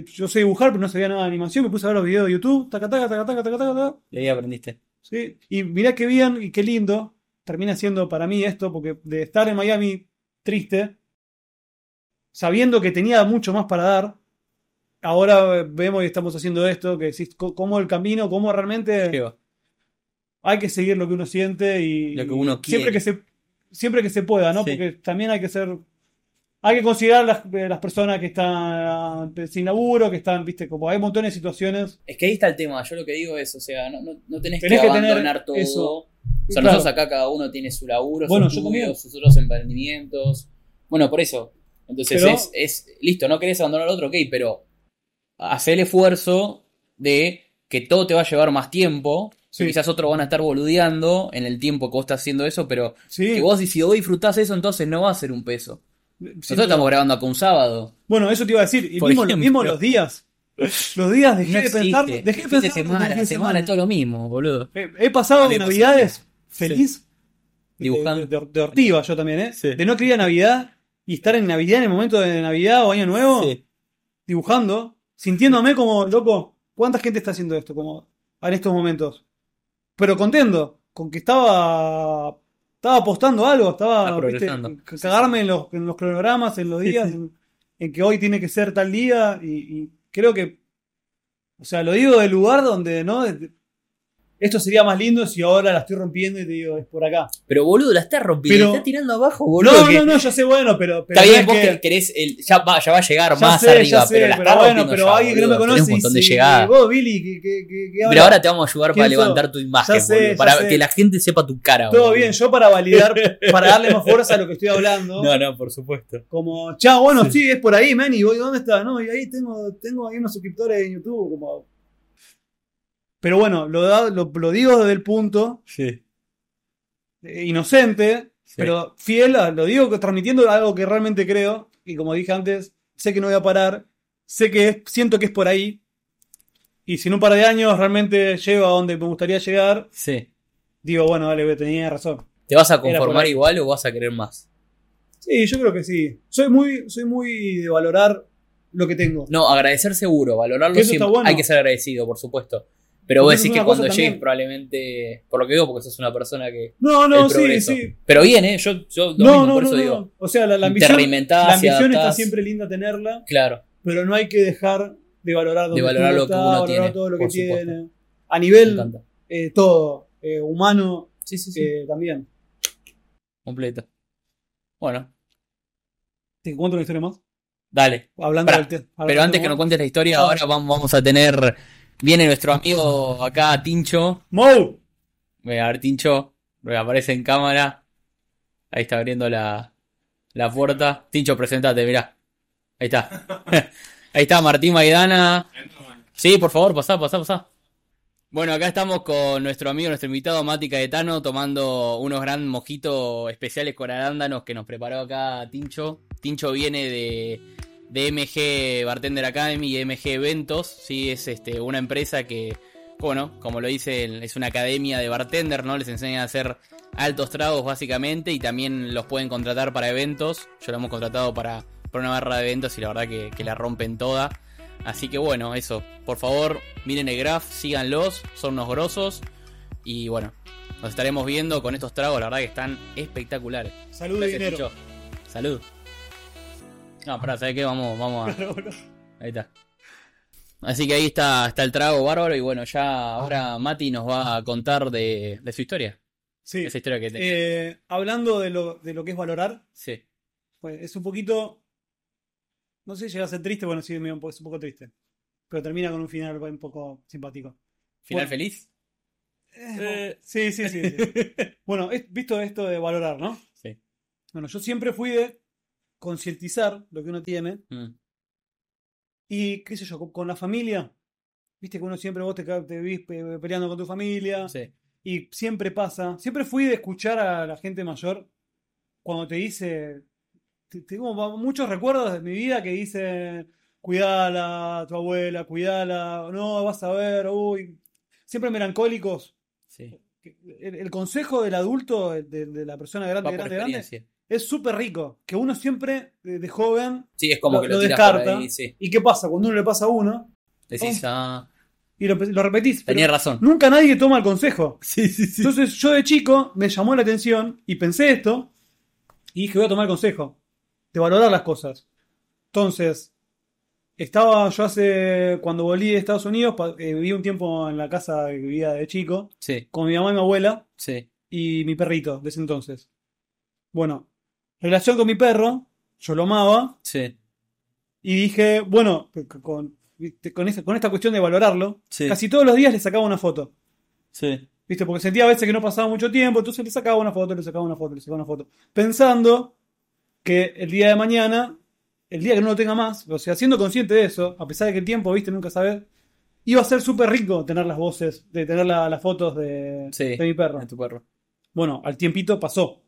Yo sé dibujar, pero no sabía nada de animación. Me puse a ver los videos de YouTube. Taca, taca, taca, taca, taca, taca, taca. Y ahí aprendiste. Sí, y mirá qué bien y qué lindo termina siendo para mí esto, porque de estar en Miami triste, sabiendo que tenía mucho más para dar, ahora vemos y estamos haciendo esto, que decís cómo el camino, cómo realmente Lleva. hay que seguir lo que uno siente y Lo que uno siempre quiere. que se siempre que se pueda, ¿no? Sí. Porque también hay que ser. Hay que considerar las, eh, las personas que están eh, sin laburo, que están, viste, como hay montones de situaciones. Es que ahí está el tema, yo lo que digo es, o sea, no, no, no tenés, Tenés que, que tener abandonar todo. eso. O sea, Claro. nosotros acá cada uno tiene su laburo, Bueno, sus estudios, sus otros emprendimientos. Bueno, por eso. Entonces Pero- es, es, listo, no querés abandonar al otro, ok, pero hacer el esfuerzo de que todo te va a llevar más tiempo. Sí. Quizás otros van a estar boludeando en el tiempo que vos estás haciendo eso, pero Sí. que vos si vos disfrutás eso, entonces no va a ser un peso. Nosotros estamos grabando acá un sábado. Bueno, eso te iba a decir. Y mismo, mismo los días. Los días dejé No de pensar. Dejé de pensar. semana, semana, es todo lo mismo, boludo. He, he pasado Vale, navidades feliz. Dibujando. De, de- de ortiva yo también, ¿eh? Sí. De no querer ir a Navidad y estar en Navidad en el momento de Navidad o Año Nuevo. Sí. dibujando, sintiéndome como, loco, ¿cuánta gente está haciendo esto como en estos momentos? Pero contento, con que estaba estaba apostando algo, estaba ¿viste? cagarme en los, en los cronogramas, en los días, en, en que hoy tiene que ser tal día, y, y creo que, o sea, lo digo del lugar donde, ¿no? Esto sería más lindo si ahora la estoy rompiendo y te digo, es por acá. Pero boludo, la está rompiendo, Pero- la está tirando abajo, boludo. No, que- no, no, yo sé, bueno, pero... pero Está bien, vos que- que querés, el, ya, va, ya va a llegar Ya más sé, arriba, ya sé, pero la está bueno, pero ya, alguien que no me conoce un montón de y vos, Billy, que, que, que, que Pero ahora te vamos a ayudar para levantar tu imagen, Ya sé, boludo, ya para que la gente sepa tu cara. Todo boludo. bien, yo para validar, (laughs) para darle más fuerza a lo que estoy hablando, No, no, por supuesto. como, chao, bueno, Sí. sí. es por ahí, man, y voy, ¿dónde está? No, y ahí tengo, tengo ahí unos suscriptores en YouTube, como... Pero bueno, lo, da- lo, lo digo desde el punto Sí. eh, inocente, pero fiel, a- lo digo transmitiendo algo que realmente creo, y como dije antes, sé que no voy a parar, sé que es- siento que es por ahí, y si en un par de años realmente llego a donde me gustaría llegar, Sí. digo, bueno, dale, tenía razón. ¿Te vas a conformar igual o vas a querer más? Sí, yo creo que sí. Soy muy, soy muy de valorar lo que tengo. No, agradecer seguro, valorarlo siempre. bueno. Hay que ser agradecido, por supuesto. Pero vos decís que cuando llegues también. probablemente, por lo que digo, porque sos una persona que... No, no, sí, sí. Pero bien, ¿eh? Yo, yo lo No, mismo, no, por no, eso no. digo. O sea, la, la ambición, la ambición está siempre linda tenerla, Claro. pero no hay que dejar de valorar dónde valorar lo que uno valorar tiene, todo lo que supuesto. tiene. A nivel eh, todo, eh, humano Sí, sí, sí. eh, también. Completo. Bueno, ¿Te cuento una historia más? dale. Hablando Pará, del hablando Pero antes que nos cuentes la historia, Ah. ahora vamos, vamos a tener. Viene nuestro amigo acá, Tincho. ¡Mo! Voy a ver, Tincho. Aparece en cámara. Ahí está abriendo la, la puerta. Tincho, presentate, mirá. Ahí está. (laughs) Ahí está Martín Maidana. Sí, por favor, pasá, pasá, pasá. Bueno, acá estamos con nuestro amigo, nuestro invitado Mati Caetano, tomando unos gran mojitos especiales con arándanos que nos preparó acá Tincho. Tincho viene de, de MG Bartender Academy y MG Eventos, sí, es este, una empresa que, bueno, como lo dice, es una academia de bartender, ¿no? Les enseñan a hacer altos tragos básicamente y también los pueden contratar para eventos. Yo lo hemos contratado para, para una barra de eventos y la verdad que, que la rompen toda. Así que bueno, eso. Por favor, miren el graph, síganlos, son unos grosos. Y bueno, nos estaremos viendo con estos tragos, la verdad que están espectaculares. Salud Gracias, dinero. Chicho. Salud. No, pará, ¿sabes qué? Vamos, vamos a. Ahí está. Así que ahí está, está el trago bárbaro. Y bueno, ya ahora Mati nos va a contar de, de su historia. Sí. Esa historia que te. Eh, hablando de lo, de lo que es valorar, Sí. pues es un poquito. No sé si llega a ser triste, bueno, sí, es un poco triste. Pero termina con un final un poco simpático. ¿Final Bueno. feliz? Eh, sí, sí, sí. sí. (laughs) bueno, es- visto esto de valorar, ¿no? Sí. Bueno, yo siempre fui de concientizar lo que uno tiene Mm, y, qué sé yo, con, con la familia. Viste que uno siempre vos te, te vivís pe- peleando con tu familia Sí. y siempre pasa. Siempre fui de escuchar a la gente mayor cuando te dice. te- Tengo muchos recuerdos de mi vida que dicen. Cuidala, tu abuela, cuidala, no, vas a ver, uy. Siempre melancólicos. Sí. El, el consejo del adulto, de, de la persona grande, Va grande, grande. Es súper rico. Que uno siempre, de, de joven, Sí, es como Lo- que lo, lo tiras descarta. por ahí, sí. ¿y qué pasa? Cuando uno le pasa a uno Decís, ah, y lo, lo repetís, tenía razón. nunca nadie toma el consejo. (laughs) Sí, sí, sí. Entonces yo de chico me llamó la atención y pensé esto y dije voy a tomar el consejo de valorar las cosas. Entonces, estaba yo hace, cuando volví de Estados Unidos, eh, viví un tiempo en la casa que vivía de chico, Sí, con mi mamá y mi abuela sí. y mi perrito de ese entonces. Bueno, relación con mi perro, yo lo amaba, Sí, y dije, bueno, con, viste, con, esa- con esta cuestión de valorarlo, Sí. casi todos los días le sacaba una foto. sí, ¿Viste? Porque sentía a veces que no pasaba mucho tiempo, entonces le sacaba una foto, le sacaba una foto, le sacaba una foto. Pensando que el día de mañana, el día que no lo tenga más, o sea, siendo consciente de eso, a pesar de que el tiempo, viste, nunca sabes, iba a ser súper rico tener las voces, de tener la- las fotos de, sí. de mi perro. de tu perro. Bueno, al tiempito pasó.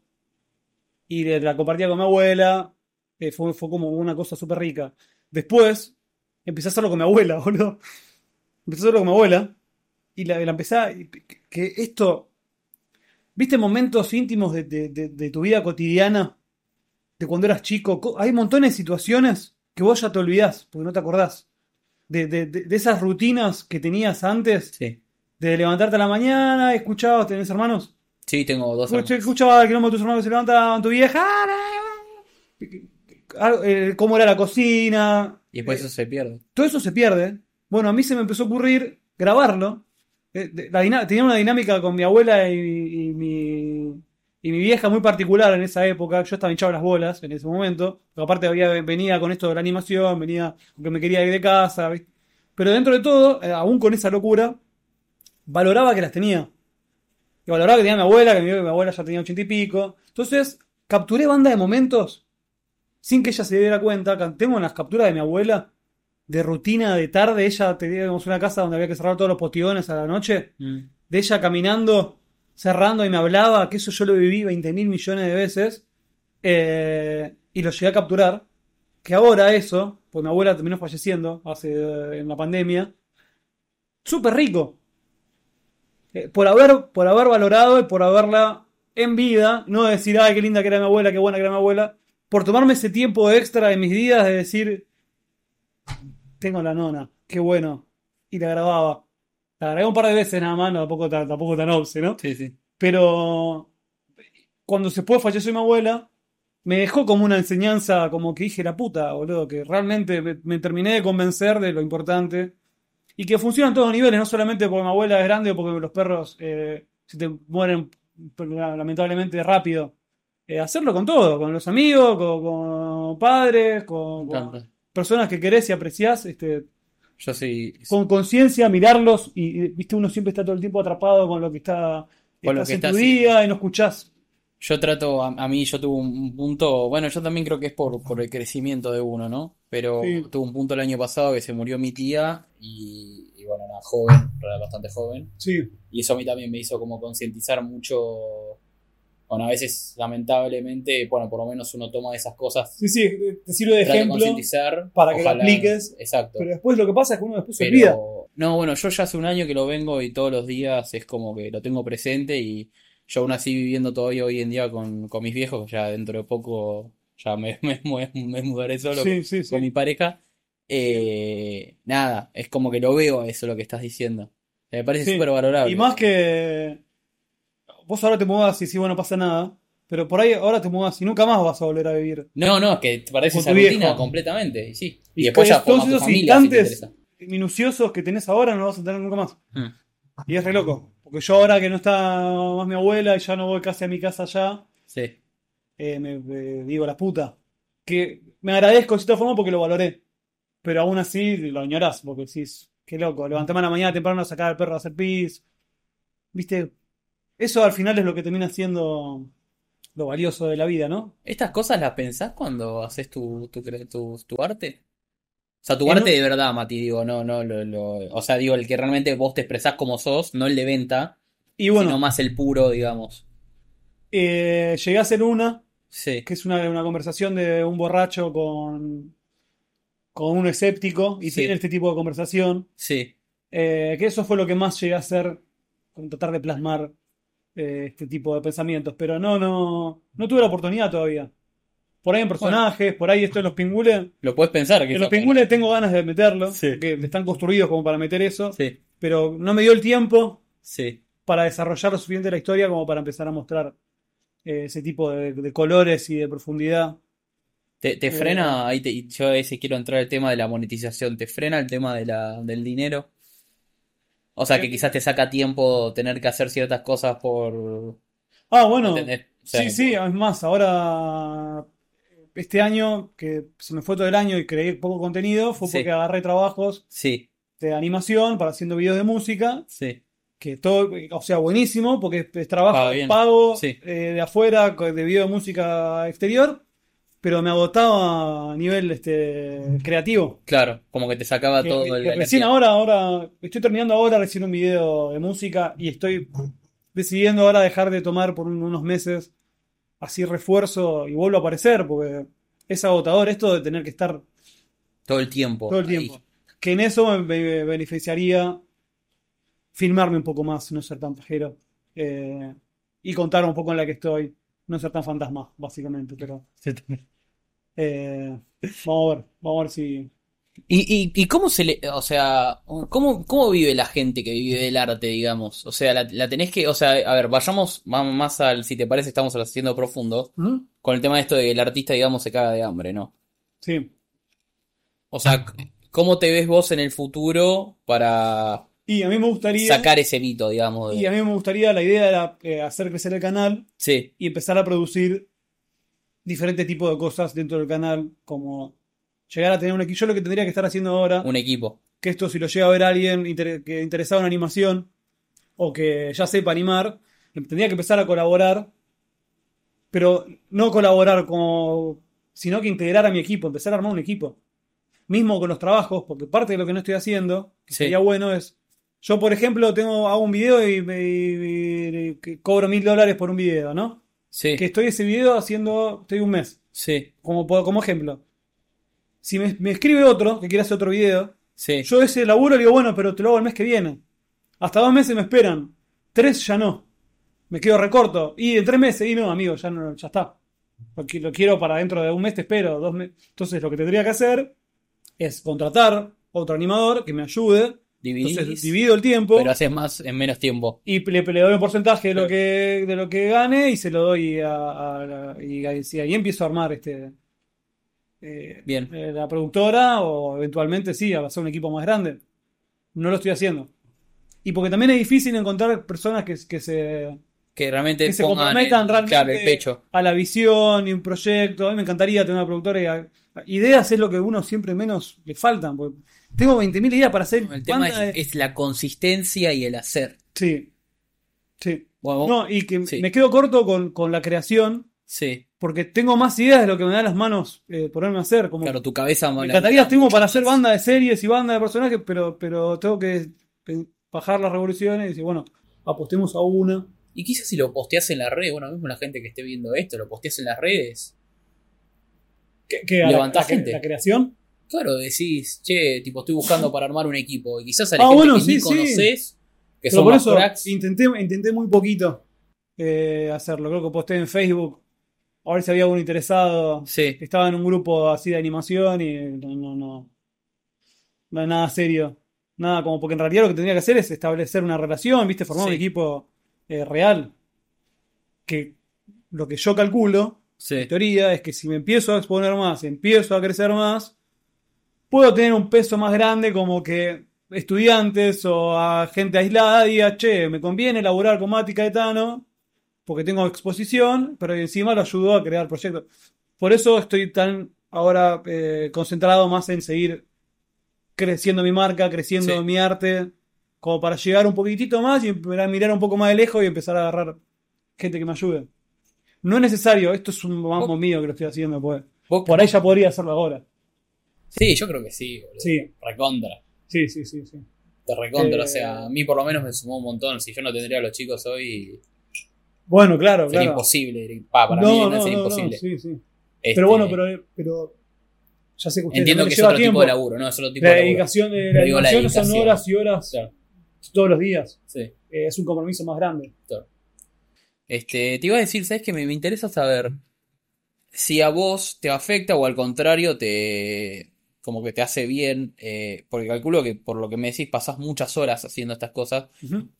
Y la compartía con mi abuela. eh, fue, fue como una cosa súper rica. Después, empecé a hacerlo con mi abuela, (laughs) boludo. Empecé a hacerlo con mi abuela. Y la, la empecé a. Que esto. ¿Viste momentos íntimos de, de- de- de tu vida cotidiana? De cuando eras chico. Co- Hay montones de situaciones que vos ya te olvidás, porque no te acordás. De, de- de- de esas rutinas que tenías antes. Sí. De levantarte a la mañana, escuchabas, tenés hermanos. Sí, tengo dos hermanos. Escuchaba el quilombo de tus hermanos que se levantaban, tu vieja. ah, eh, Cómo era la cocina. Y después eso se pierde. Todo eso se pierde. Bueno, a mí se me empezó a ocurrir grabarlo. Eh, la tenía una dinámica con mi abuela y, y mi, y mi vieja muy particular en esa época. Yo estaba hinchado las bolas en ese momento. Porque aparte había, venía con esto de la animación, venía porque me quería ir de casa. ¿viste? Pero dentro de todo, eh, aún con esa locura, valoraba que las tenía. Y valoraba que tenía mi abuela, que mi, mi abuela ya tenía ochenta y pico. Entonces, capturé banda de momentos sin que ella se diera cuenta. Tengo unas capturas de mi abuela de rutina de tarde. Ella teníamos una casa donde había que cerrar todos los postiones a la noche. Mm. De ella caminando, cerrando y me hablaba, que eso yo lo viví 20 mil millones de veces. eh, y lo llegué a capturar. Que ahora eso, pues mi abuela terminó falleciendo hace eh, en la pandemia. Súper rico. Eh, por haber, por haber valorado y por haberla en vida, no decir, ay, qué linda que era mi abuela, qué buena que era mi abuela, por tomarme ese tiempo extra de mis días de decir, tengo la nona, qué bueno, y la grababa. La grabé un par de veces nada más, no, tampoco, tan- tampoco tan obse, ¿no? Sí, sí. Pero cuando se fue, falleció mi abuela, me dejó como una enseñanza, como que dije, la puta, boludo, que realmente me, me terminé de convencer de lo importante. Y que funciona en todos los niveles, no solamente porque mi abuela es grande o porque los perros eh, se te mueren lamentablemente rápido. Eh, hacerlo con todo, con los amigos, con, con padres, con, personas que querés y apreciás, este, Yo sí. con conciencia, mirarlos y, y, viste, uno siempre está todo el tiempo atrapado con lo que está, Con lo que en tu está día y no escuchás. Yo trato, a, a mí yo tuve un punto, bueno, yo también creo que es por, por el crecimiento de uno, ¿no? Pero Sí. tuve un punto el año pasado que se murió mi tía y, y bueno, era joven, era bastante joven. Sí, Y eso a mí también me hizo como concientizar mucho, bueno, a veces lamentablemente, bueno, por lo menos uno toma esas cosas, sí, sí, te sirve de de ejemplo, concientizar, para que lo apliques. Exacto. pero después lo que pasa es que uno después se olvida. No, bueno, yo ya hace un año que lo vengo y todos los días es como que lo tengo presente y yo aún así viviendo todavía hoy en día con, con mis viejos, ya dentro de poco ya me, (laughs) me, mudaré solo Sí, sí, sí. con mi pareja. Eh, nada, es como que lo veo eso lo que estás diciendo. Me parece súper valorable. Y más que vos ahora te mudás y sí, bueno, no pasa nada, pero por ahí ahora te mudás y nunca más vas a volver a vivir. No, no, es que te parece esa rutina viejo. completamente, y sí. Y Y después ya todos esos familia instantes minuciosos que tenés ahora no los vas a tener nunca más. Mm. Y es re loco. Porque yo ahora que no está más mi abuela y ya no voy casi a mi casa ya, Sí, eh, me, me digo la puta. Que me agradezco de cierta forma porque lo valoré. Pero aún así lo añorás, porque decís, qué loco, levantarme a la mañana temprano a sacar al perro a hacer pis. Viste, eso al final es lo que termina siendo lo valioso de la vida, ¿no? ¿Estas cosas las pensás cuando haces tu, tu, tu, tu arte? O sea, tu arte de verdad, Mati, digo, no, no, lo, lo- o sea, digo, el que realmente vos te expresás como sos, no el de venta, Y bueno, sino más el puro, digamos. eh, llegué a hacer una, Sí, que es una, una conversación de un borracho con, con un escéptico, y Sí. tiene este tipo de conversación. sí, Eh, que eso fue lo que más llegué a hacer con tratar de plasmar eh, este tipo de pensamientos. Pero no, no, no tuve la oportunidad todavía. Por ahí en personajes, por ahí esto en los pingules. lo puedes pensar que En los pingules tengo ganas de meterlo, Sí. que están construidos como para meter eso, Sí, pero no me dio el tiempo sí, para desarrollar lo suficiente la historia como para empezar a mostrar ese tipo de, de colores y de profundidad. Te, te Eh, frena, ahí te- yo a veces quiero entrar al tema de la monetización, ¿te frena el tema de la, del dinero? O sea, que Eh, quizás te saca tiempo tener que hacer ciertas cosas por... Ah, bueno, sí, sí, es más, ahora este año, que se me fue todo el año y creé poco contenido, fue Sí. porque agarré trabajos Sí, de animación para haciendo videos de música, sí. Que todo, o sea, buenísimo, porque es, trabajo pago Sí. eh, de afuera, de video de música exterior, pero me agotaba a nivel este, creativo. Claro, como que te sacaba Que- todo que el. recién ahora, ahora, estoy terminando ahora recién un video de música y estoy decidiendo ahora dejar de tomar por un- unos meses así refuerzo y vuelvo a aparecer, porque es agotador esto de tener que estar Todo el tiempo. todo el ahí. tiempo. Que en eso me, me beneficiaría filmarme un poco más, no ser tan pajero. eh, y contar un poco en la que estoy, no ser tan fantasma, básicamente. Pero eh, vamos a ver, vamos a ver si. ¿Y, y, y cómo se le, o sea, cómo, cómo vive la gente que vive del arte, digamos? O sea, la, la tenés que, o sea, a ver, vayamos más, más al, si te parece, estamos haciendo profundo, ¿Mm? con el tema de esto de que el artista, digamos, se caga de hambre, ¿no? Sí. O sea, ¿cómo te ves vos en el futuro para Y a mí me gustaría. sacar ese mito, digamos? de- Y a mí me gustaría, la idea era eh, hacer crecer el canal Sí, y empezar a producir diferentes tipos de cosas dentro del canal, como llegar a tener un equipo. Yo lo que tendría que estar haciendo ahora, un equipo. que esto si lo llega a ver alguien inter- que interesado en animación o que ya sepa animar, tendría que empezar a colaborar, pero no colaborar como, sino que integrar a mi equipo, empezar a armar un equipo. Mismo con los trabajos, porque parte de lo que no estoy haciendo, que Sí. sería bueno es, yo por ejemplo tengo, hago un video y, me- cobro mil dólares por un video, ¿no? Sí, Que estoy ese video haciendo, estoy un mes, sí, como, como ejemplo. Si me, me escribe otro que quiere hacer otro video, sí. yo ese laburo le digo, bueno, pero te lo hago el mes que viene. Hasta dos meses me esperan. Tres ya no. Me quedo recorto. Y en tres meses, y no, amigo, ya no, ya está. Porque lo quiero para dentro de un mes, te espero. Dos me- Entonces lo que tendría que hacer es contratar otro animador que me ayude. Dividís, Entonces divido el tiempo pero haces más en menos tiempo. y le, le doy un porcentaje de lo que, de lo que gane y se lo doy a, a- a- y, ahí empiezo a armar este eh, Bien. eh, la productora o eventualmente sí, a hacer un equipo más grande. No lo estoy haciendo. Y porque también es difícil encontrar personas que, que se, Que realmente que se pongan comprometan el- realmente claro, el pecho. a la visión y un proyecto. A mí me encantaría tener una productora. y a- ideas es lo que a uno siempre menos le faltan. porque tengo 20.000 ideas para hacer. El tema es, la consistencia y el hacer. Sí. Sí. Bueno, No, y que Sí. me quedo corto con, con la creación, sí, porque tengo más ideas de lo que me dan las manos eh, ponerme a hacer. Como, claro, tu cabeza me encantaría, tengo para hacer banda de series y banda de personajes, pero, pero tengo que pe- bajar las revoluciones y decir, bueno, apostemos a una. Y quizás si lo posteas en la red, bueno, mismo la gente que esté viendo esto, lo posteas en las redes. A la, Levantás la- gente. la creación. Claro, decís, che, tipo, estoy buscando para armar un equipo. Y quizás a Ah, la gente bueno, que sí, ni sí. conoces, que Pero son por más eso cracks. intenté, intenté muy poquito eh, hacerlo. Creo que posté en Facebook. A ver si había alguno interesado. Sí, Estaba en un grupo así de animación y no, no, no. No nada serio. Nada, como porque en realidad lo que tendría que hacer es establecer una relación, ¿viste? Formar un equipo eh, real. Que lo que yo calculo, sí. en teoría, es que si me empiezo a exponer más, empiezo a crecer más, puedo tener un peso más grande como que estudiantes o a gente aislada diga, che, me conviene elaborar con Mati Caetano porque tengo exposición, pero encima lo ayudó a crear proyectos. Por eso estoy tan ahora eh, concentrado más en seguir creciendo mi marca, creciendo Sí. mi arte, como para llegar un poquitito más y mirar un poco más de lejos y empezar a agarrar gente que me ayude. No es necesario, esto es un mambo mío que lo estoy haciendo, pues. Vos- Por ahí ya podría hacerlo ahora. Sí, yo creo que sí, boludo. Sí, Recontra. sí, sí, sí, sí. Te recontra. Eh, O sea, a mí por lo menos me sumó un montón. Si yo no tendría a los chicos hoy, Bueno, claro, sería claro. imposible. Pa, para no, mí no, no, sería no, imposible. sí, sí. Este, Pero bueno, pero, pero ya sé que Entiendo que es otro tiempo. tipo de laburo, no es otro tipo La de laburo. dedicación de Pero la digo, la animación son dedicación. horas y horas Claro, todos los días. sí. Eh, es un compromiso más grande. Este, te iba a decir, ¿sabes qué? Me, me interesa saber si a vos te afecta o al contrario te como que te hace bien, eh, porque calculo que por lo que me decís pasás muchas horas haciendo estas cosas,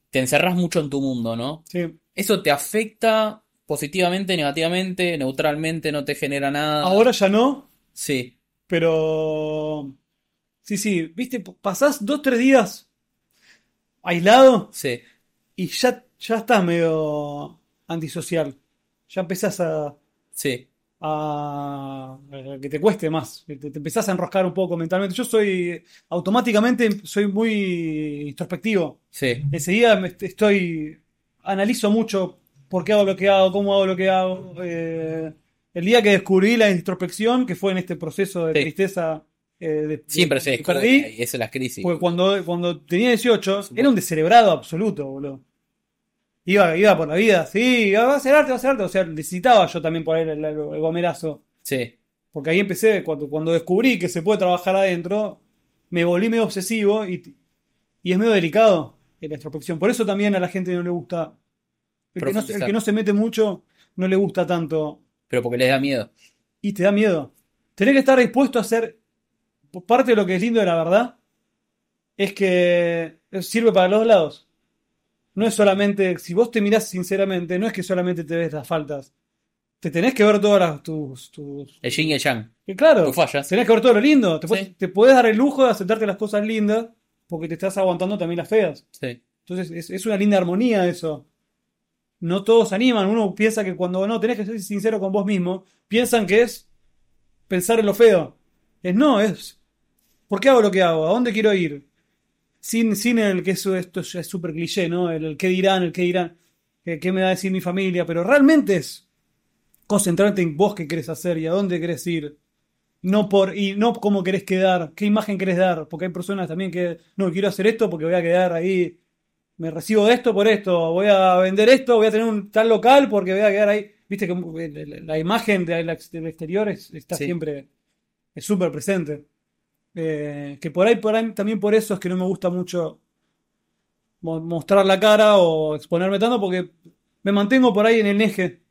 te encerrás mucho en tu mundo, ¿no? Sí. ¿Eso te afecta positivamente, negativamente, neutralmente, no te genera nada? Ahora ya no, Sí, pero. Sí, sí, viste, pasás dos, tres días aislado sí, y ya, ya estás medio antisocial. ya empezás a, Sí, a, a que te cueste más, te, te empezás a enroscar un poco mentalmente. Yo soy, automáticamente soy muy introspectivo. sí, Enseguida me- estoy, analizo mucho por qué hago lo que hago, cómo hago lo que hago. eh, el día que descubrí la introspección, que fue en este proceso de Sí. tristeza, eh, de- siempre de- se descubre perdí, ahí, eso es la crisis. porque cuando, cuando tenía 18, era un descerebrado absoluto, boludo. Iba, iba por la vida, sí, va a hacer arte, va a hacer arte. O sea, necesitaba yo también poner el, el- el gomerazo. Sí, Porque ahí empecé, cuando, cuando descubrí que se puede trabajar adentro, me volví medio obsesivo y, y es medio delicado en la introspección. Por eso también a la gente no le gusta. El que no, el que no se mete mucho, no le gusta tanto. pero porque les da miedo. Y te da miedo. Tenés que estar dispuesto a hacer. Parte de lo que es lindo de la verdad es que sirve para los dos lados. No es solamente, si vos te mirás sinceramente, no es que solamente te ves las faltas. Te tenés que ver todas las, tus, tus, El yin y el yang. que claro, Tus fallas. tenés que ver todo lo lindo. Te, Sí. puedes- te podés dar el lujo de aceptarte las cosas lindas porque te estás aguantando también las feas. Sí, Entonces es, es una linda armonía eso. No todos animan. Uno piensa que cuando no tenés que ser sincero con vos mismo, piensan que es pensar en lo feo. Es no, es ¿por qué hago lo que hago? ¿A dónde quiero ir? Sin, sin el que eso esto es súper cliché, ¿no? El, el qué dirán, el qué dirán, qué, qué me va a decir mi familia, pero realmente es concentrarte en vos qué querés hacer y a dónde querés ir. No por, y no cómo querés quedar, qué imagen querés dar, porque hay personas también que, no, quiero hacer esto porque voy a quedar ahí, me recibo de esto por esto, voy a vender esto, voy a tener un tal local porque voy a quedar ahí. Viste que la, la imagen de del exterior es- está Sí. siempre, es súper presente. Eh, que por ahí, por ahí, también por eso es que no me gusta mucho mo- mostrar la cara o exponerme tanto porque me mantengo por ahí en el eje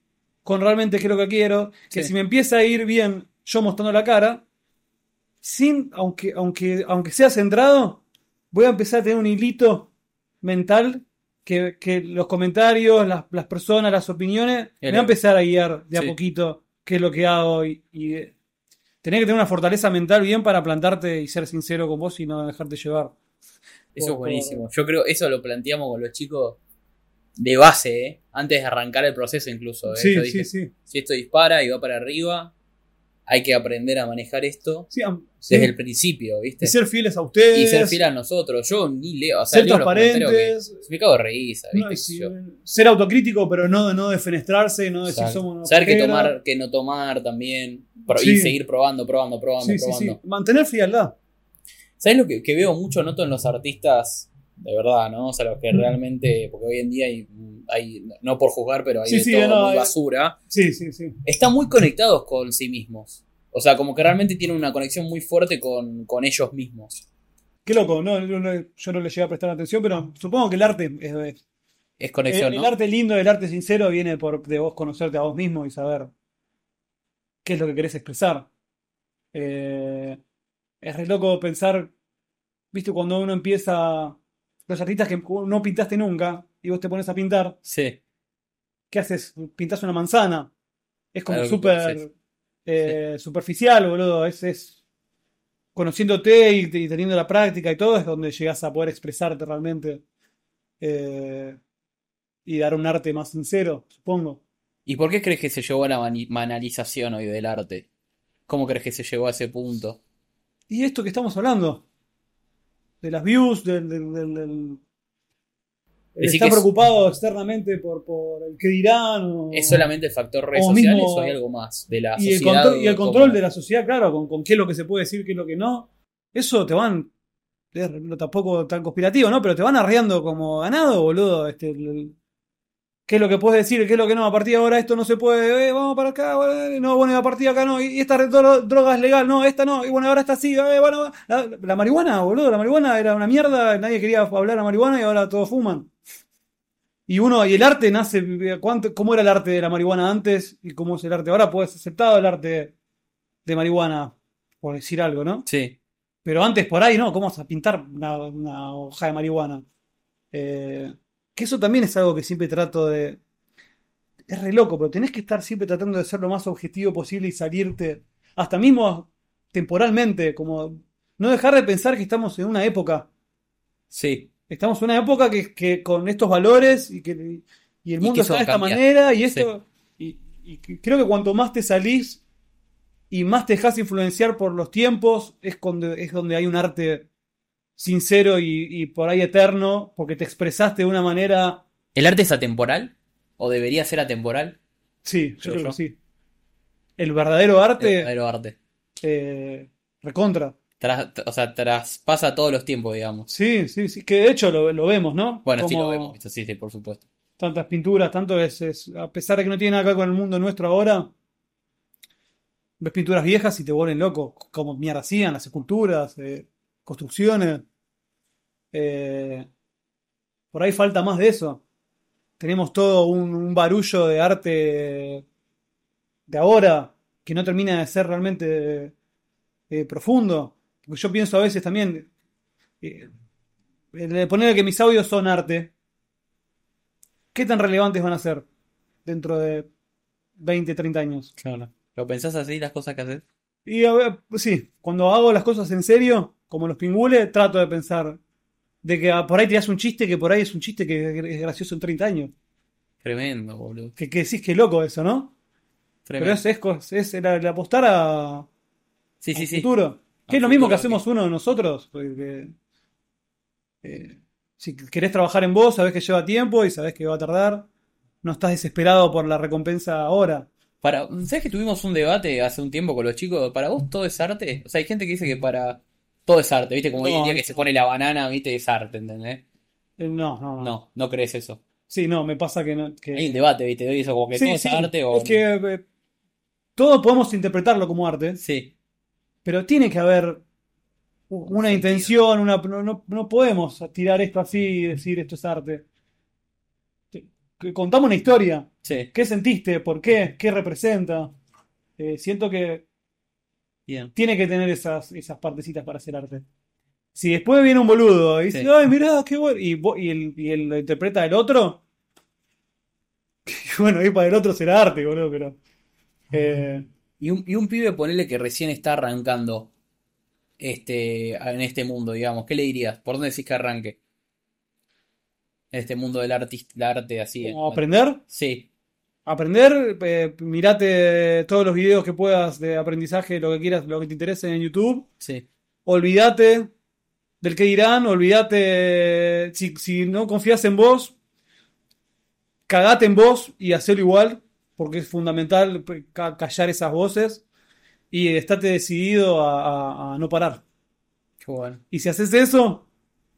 con realmente qué es lo que quiero. Que Sí. si me empieza a ir bien yo mostrando la cara, sin, aunque, aunque, aunque sea centrado, voy a empezar a tener un hilito mental que, que los comentarios, las, las personas, las opiniones, me va a empezar a guiar de a poquito qué es lo que hago y, y, tenés que tener una fortaleza mental bien para plantarte y ser sincero con vos y no dejarte llevar. eso es buenísimo. Yo creo eso lo planteamos con los chicos de base, ¿eh? antes de arrancar el proceso incluso. ¿eh? Sí, Yo sí, dije, sí. si esto dispara y va para arriba, hay que aprender a manejar esto Sí, am- sí. desde el principio, ¿viste? Y ser fieles a ustedes. Y ser fiel a nosotros. Yo ni leo, o sea, ser leo los que- transparentes. me cago de risa, ¿viste? no, Qué sí, sé yo. ser autocrítico, pero no, no defenestrarse, no decir Exacto. somos Saber qué flojera. tomar, qué no tomar también. Pro- Sí. Y seguir probando, probando, probando, Sí, probando. sí. Mantener frialdad. ¿Sabes lo que, que veo mucho, noto en los artistas de verdad, ¿no? O sea, los que realmente, porque hoy en día hay, hay no por juzgar, pero hay de todo no, muy hay- basura, Sí, sí, sí. están muy conectados con sí mismos. O sea, como que realmente tienen una conexión muy fuerte con, con ellos mismos. Qué loco, no, yo no le llegué a prestar atención, pero supongo que el arte es, es- Es conexión, el, ¿no? el arte lindo, el arte sincero viene por de vos conocerte a vos mismo y saber qué es lo que querés expresar. Eh, es re loco pensar, viste, cuando uno empieza, los artistas que no pintaste nunca y vos te pones a pintar, Sí, ¿qué haces? Pintás una manzana. Es como súper eh, superficial, boludo. Es, es conociéndote y, y teniendo la práctica y todo, es donde llegas a poder expresarte realmente. eh, y dar un arte más sincero, supongo. ¿Y por qué crees que se llegó a la banalización hoy del arte? ¿Cómo crees que se llegó a ese punto? Y esto que estamos hablando, de las views, del, del, del- del- el Decís estar que es- preocupado externamente por, por el que dirán. o- ¿Es solamente el factor redes o sociales mismo- o hay algo más de la y el sociedad? control, y el control de la sociedad, claro, con, con qué es lo que se puede decir, qué es lo que no. Eso te van. tampoco tan conspirativo, ¿no? Pero te van arreando como ganado, boludo. Este, el- el- ¿Qué es lo que puedes decir? ¿Qué es lo que no? A partir de ahora esto no se puede. eh, vamos para acá. eh, no, bueno, a partir de acá no. Y, y esta dro- droga es legal. No, esta no. Y bueno, ahora esta sí. eh, bueno, la, la marihuana, boludo. La marihuana era una mierda. Nadie quería hablar de marihuana y ahora todos fuman. Y uno, y el arte nace, ¿cuánto, ¿cómo era el arte de la marihuana antes y cómo es el arte ahora? Pues aceptado el arte de marihuana, por decir algo, ¿no? Sí, Pero antes por ahí, ¿no? ¿Cómo vas a pintar una, una hoja de marihuana? Eh, que eso también es algo que siempre trato de... Es re loco, pero tenés que estar siempre tratando de ser lo más objetivo posible y salirte, hasta mismo temporalmente, como no dejar de pensar que estamos en una época. Sí. Estamos en una época que, que con estos valores y que y el mundo está de esta manera y esto y, creo que cuanto más te salís y más te dejas influenciar por los tiempos, es donde, es donde hay un arte sincero y, y por ahí eterno, porque te expresaste de una manera. ¿El arte es atemporal? ¿O debería ser atemporal? Sí, yo Creo creo yo. que sí. El verdadero El arte, verdadero arte. eh, recontra. Tras- o sea, traspasa todos los tiempos, digamos. Sí, sí, sí, que de hecho lo, lo vemos, ¿no? Bueno, sí lo vemos, sí, sí, por supuesto. Tantas pinturas, tanto es, es- a pesar de que no tiene nada que ver con el mundo nuestro ahora, ves pinturas viejas y te vuelven loco, como mierda hacían, las esculturas, eh, construcciones. Eh, por ahí falta más de eso. Tenemos todo un, un barullo de arte de ahora que no termina de ser realmente eh, profundo. Porque yo pienso a veces también, eh, poner que mis audios son arte, ¿qué tan relevantes van a ser dentro de 20, 30 años? Claro. ¿Lo pensás así, las cosas que haces? Y a ver, sí, cuando hago las cosas en serio, como los pingules, trato de pensar de que ah, por ahí te das un chiste que por ahí es un chiste que es gracioso en 30 años. Tremendo, boludo. Que, que decís que loco eso, ¿no? Pero Tremendo. es, es, cos- es el, el apostar a, Sí, sí, sí. futuro. Que es lo mismo que hacemos uno de nosotros. porque, eh, si querés trabajar en vos, sabés que lleva tiempo y sabés que va a tardar. No estás desesperado por la recompensa ahora. Para, ¿sabes que tuvimos un debate hace un tiempo con los chicos? ¿Para vos todo es arte? O sea, hay gente que dice que para todo es arte, ¿viste? Como hoy en día que se pone la banana, ¿viste? Es arte, ¿entendés? Eh, no, no, no. No, no crees eso. Sí, no, me pasa que no. que- Hay un debate, ¿viste? Hoy eso como que Sí, todo es arte o... Es que eh, todos podemos interpretarlo como arte, Sí, pero tiene que haber una sentido. intención, una, no, no- no podemos tirar esto así y decir esto es arte. Contamos una historia. sí. ¿Qué sentiste? ¿Por qué? ¿Qué representa? Eh, siento que Bien. tiene que tener esas, esas partecitas para hacer arte. Si después viene un boludo y dice, Sí. ay, mirá, qué bueno, y, y, el, y el- lo interpreta el otro, (laughs) bueno, ir para el otro será arte, boludo, pero... eh, Y un, y un pibe, ponele que recién está arrancando este, en este mundo, digamos. ¿Qué le dirías? ¿Por dónde decís que arranque? En este mundo del artista, arte así. ¿cómo aprender? Sí, Aprender, eh, mirate todos los videos que puedas de aprendizaje, lo que quieras, lo que te interese en YouTube. sí. Olvídate del que dirán, olvídate, si, si no confías en vos, cagate en vos y hacelo igual, porque es fundamental ca- callar esas voces y estate decidido a, a- a no parar. Qué bueno. Y si haces eso,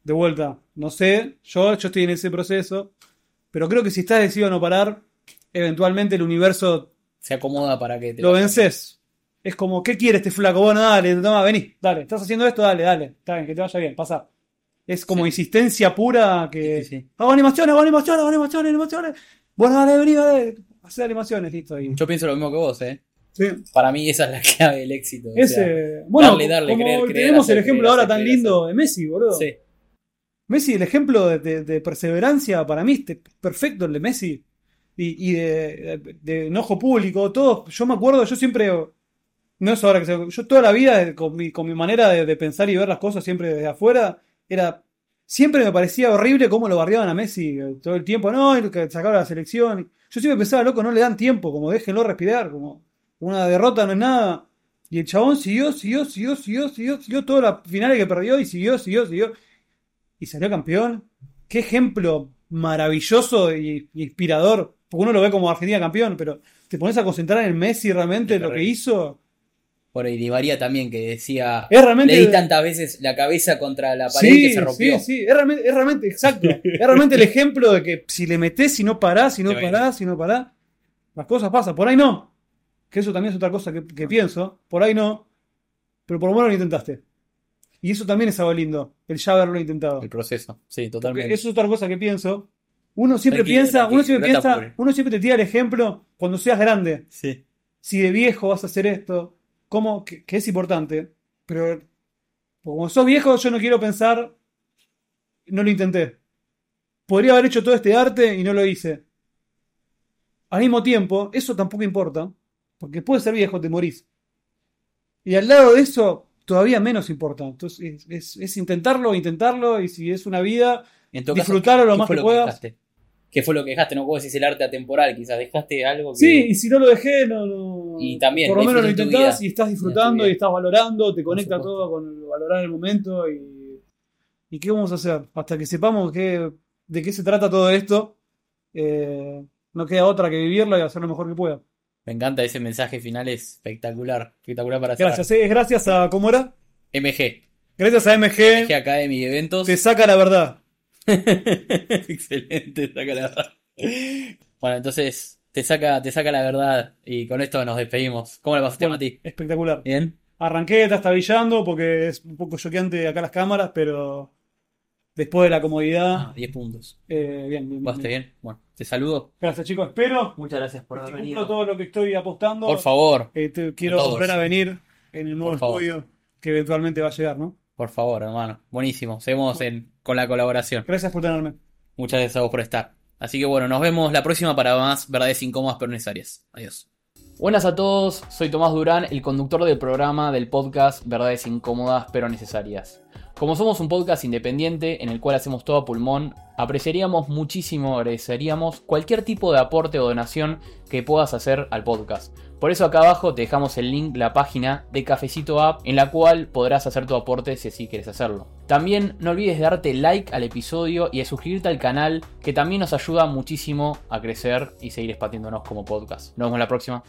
de vuelta, no sé, yo, yo estoy en ese proceso, pero creo que si estás decidido a no parar, eventualmente el universo Se acomoda para que te lo vences. Es como, ¿qué quiere este flaco? Bueno, dale, toma, vení, dale, estás haciendo esto, dale, dale, está bien, que te vaya bien, pasa. Es como Sí. insistencia pura que. Sí, sí. Hago animaciones, hago animaciones, hago animaciones, animaciones. Bueno, dale, vení, dale. Hacer animaciones, listo. Y... Yo pienso lo mismo que vos, ¿eh? Sí. Para mí esa es la (laughs) clave del éxito. o Es, sea, bueno, darle, darle, como creer, creer, tenemos hacer, el ejemplo creer, ahora hacer, tan lindo de Messi, boludo. sí. Messi, el ejemplo de, de- de perseverancia para mí es perfecto el de Messi. Y, de, de- enojo público, todo. Yo me acuerdo, yo siempre. No es ahora que se- Yo toda la vida, con mi, con mi manera de, pensar y ver las cosas siempre desde afuera, era. Siempre me parecía horrible cómo lo bardeaban a Messi eh, todo el tiempo. No, y que sacaba la selección. Yo siempre pensaba, loco, no le dan tiempo, como déjenlo respirar, como una derrota no es nada. Y el chabón siguió, siguió, siguió, siguió, siguió, siguió todas las finales que perdió y siguió, siguió, siguió y salió campeón. Qué ejemplo maravilloso y inspirador. Porque uno lo ve como Argentina campeón, pero te pones a concentrar en Messi realmente lo que hizo. Por ahí Di María también que decía, Es realmente. le di tantas veces la cabeza contra la pared Sí, que se rompió. sí, sí, es realmente, es realmente, exacto. Es realmente el ejemplo de que si le metés, si no parás, si no parás, si no parás, las cosas pasan. Por ahí no. Que eso también es otra cosa que, que pienso. Por ahí no. Pero por lo menos lo intentaste. Y eso también es algo lindo, el ya haberlo intentado. El proceso, sí, Porque totalmente. eso es otra cosa que pienso. Uno siempre Tranquilo, piensa, uno siempre no piensa, uno siempre te tira el ejemplo cuando seas grande. Sí. Si de viejo vas a hacer esto, como que, que es importante. Pero como sos viejo, yo no quiero pensar, no lo intenté. Podría haber hecho todo este arte y no lo hice. Al mismo tiempo, eso tampoco importa, porque de ser viejo te morís. Y al lado de eso, todavía menos importa. Entonces, es, es- es intentarlo, intentarlo, y si es una vida, En todo caso, disfrutarlo lo ¿qué más que puedas. ¿Qué fue lo que dejaste? No puedo decir el arte atemporal, quizás dejaste algo que... Sí, y si no lo dejé, no. no Y también, Por lo menos lo intentás y estás disfrutando y estás valorando, te conecta todo con el valorar el momento y. ¿Y qué vamos a hacer? Hasta que sepamos qué, de qué se trata todo esto, eh, no queda otra que vivirla y hacer lo mejor que pueda. Me encanta ese mensaje final, es espectacular. Espectacular para cerrar. Gracias, eh, es gracias a. ¿Cómo era? MG. Gracias a MG, MG Academy Eventos. te saca la verdad. (laughs) Excelente, saca la verdad. Bueno, entonces te saca, te saca la verdad y con esto nos despedimos. ¿Cómo le pasaste, Bueno, Mati? espectacular. ¿Bien? Arranqué trastabillando porque es un poco choqueante acá las cámaras, pero después de la comodidad, Ah, 10 puntos. eh, bien, bien, ¿Pasaste bien. bien? Bueno, te saludo. Gracias chicos, espero Muchas gracias por haber venido. todo lo que estoy apostando. Por favor, Eh, te- quiero volver a venir en el nuevo estudio que eventualmente va a llegar, ¿no? por favor, hermano. Buenísimo. Seguimos en, con la colaboración. Gracias por tenerme. Muchas gracias a vos por estar. Así que bueno, nos vemos la próxima para más verdades incómodas pero necesarias. Adiós. Buenas a todos, soy Tomás Durán, el conductor del programa del podcast Verdades incómodas pero necesarias. Como somos un podcast independiente en el cual hacemos todo a pulmón, apreciaríamos muchísimo, agradeceríamos cualquier tipo de aporte o donación que puedas hacer al podcast. Por eso acá abajo te dejamos el link, la página de Cafecito App, en la cual podrás hacer tu aporte si así quieres hacerlo. También no olvides de darte like al episodio y de suscribirte al canal, que también nos ayuda muchísimo a crecer y seguir expandiéndonos como podcast. Nos vemos la próxima.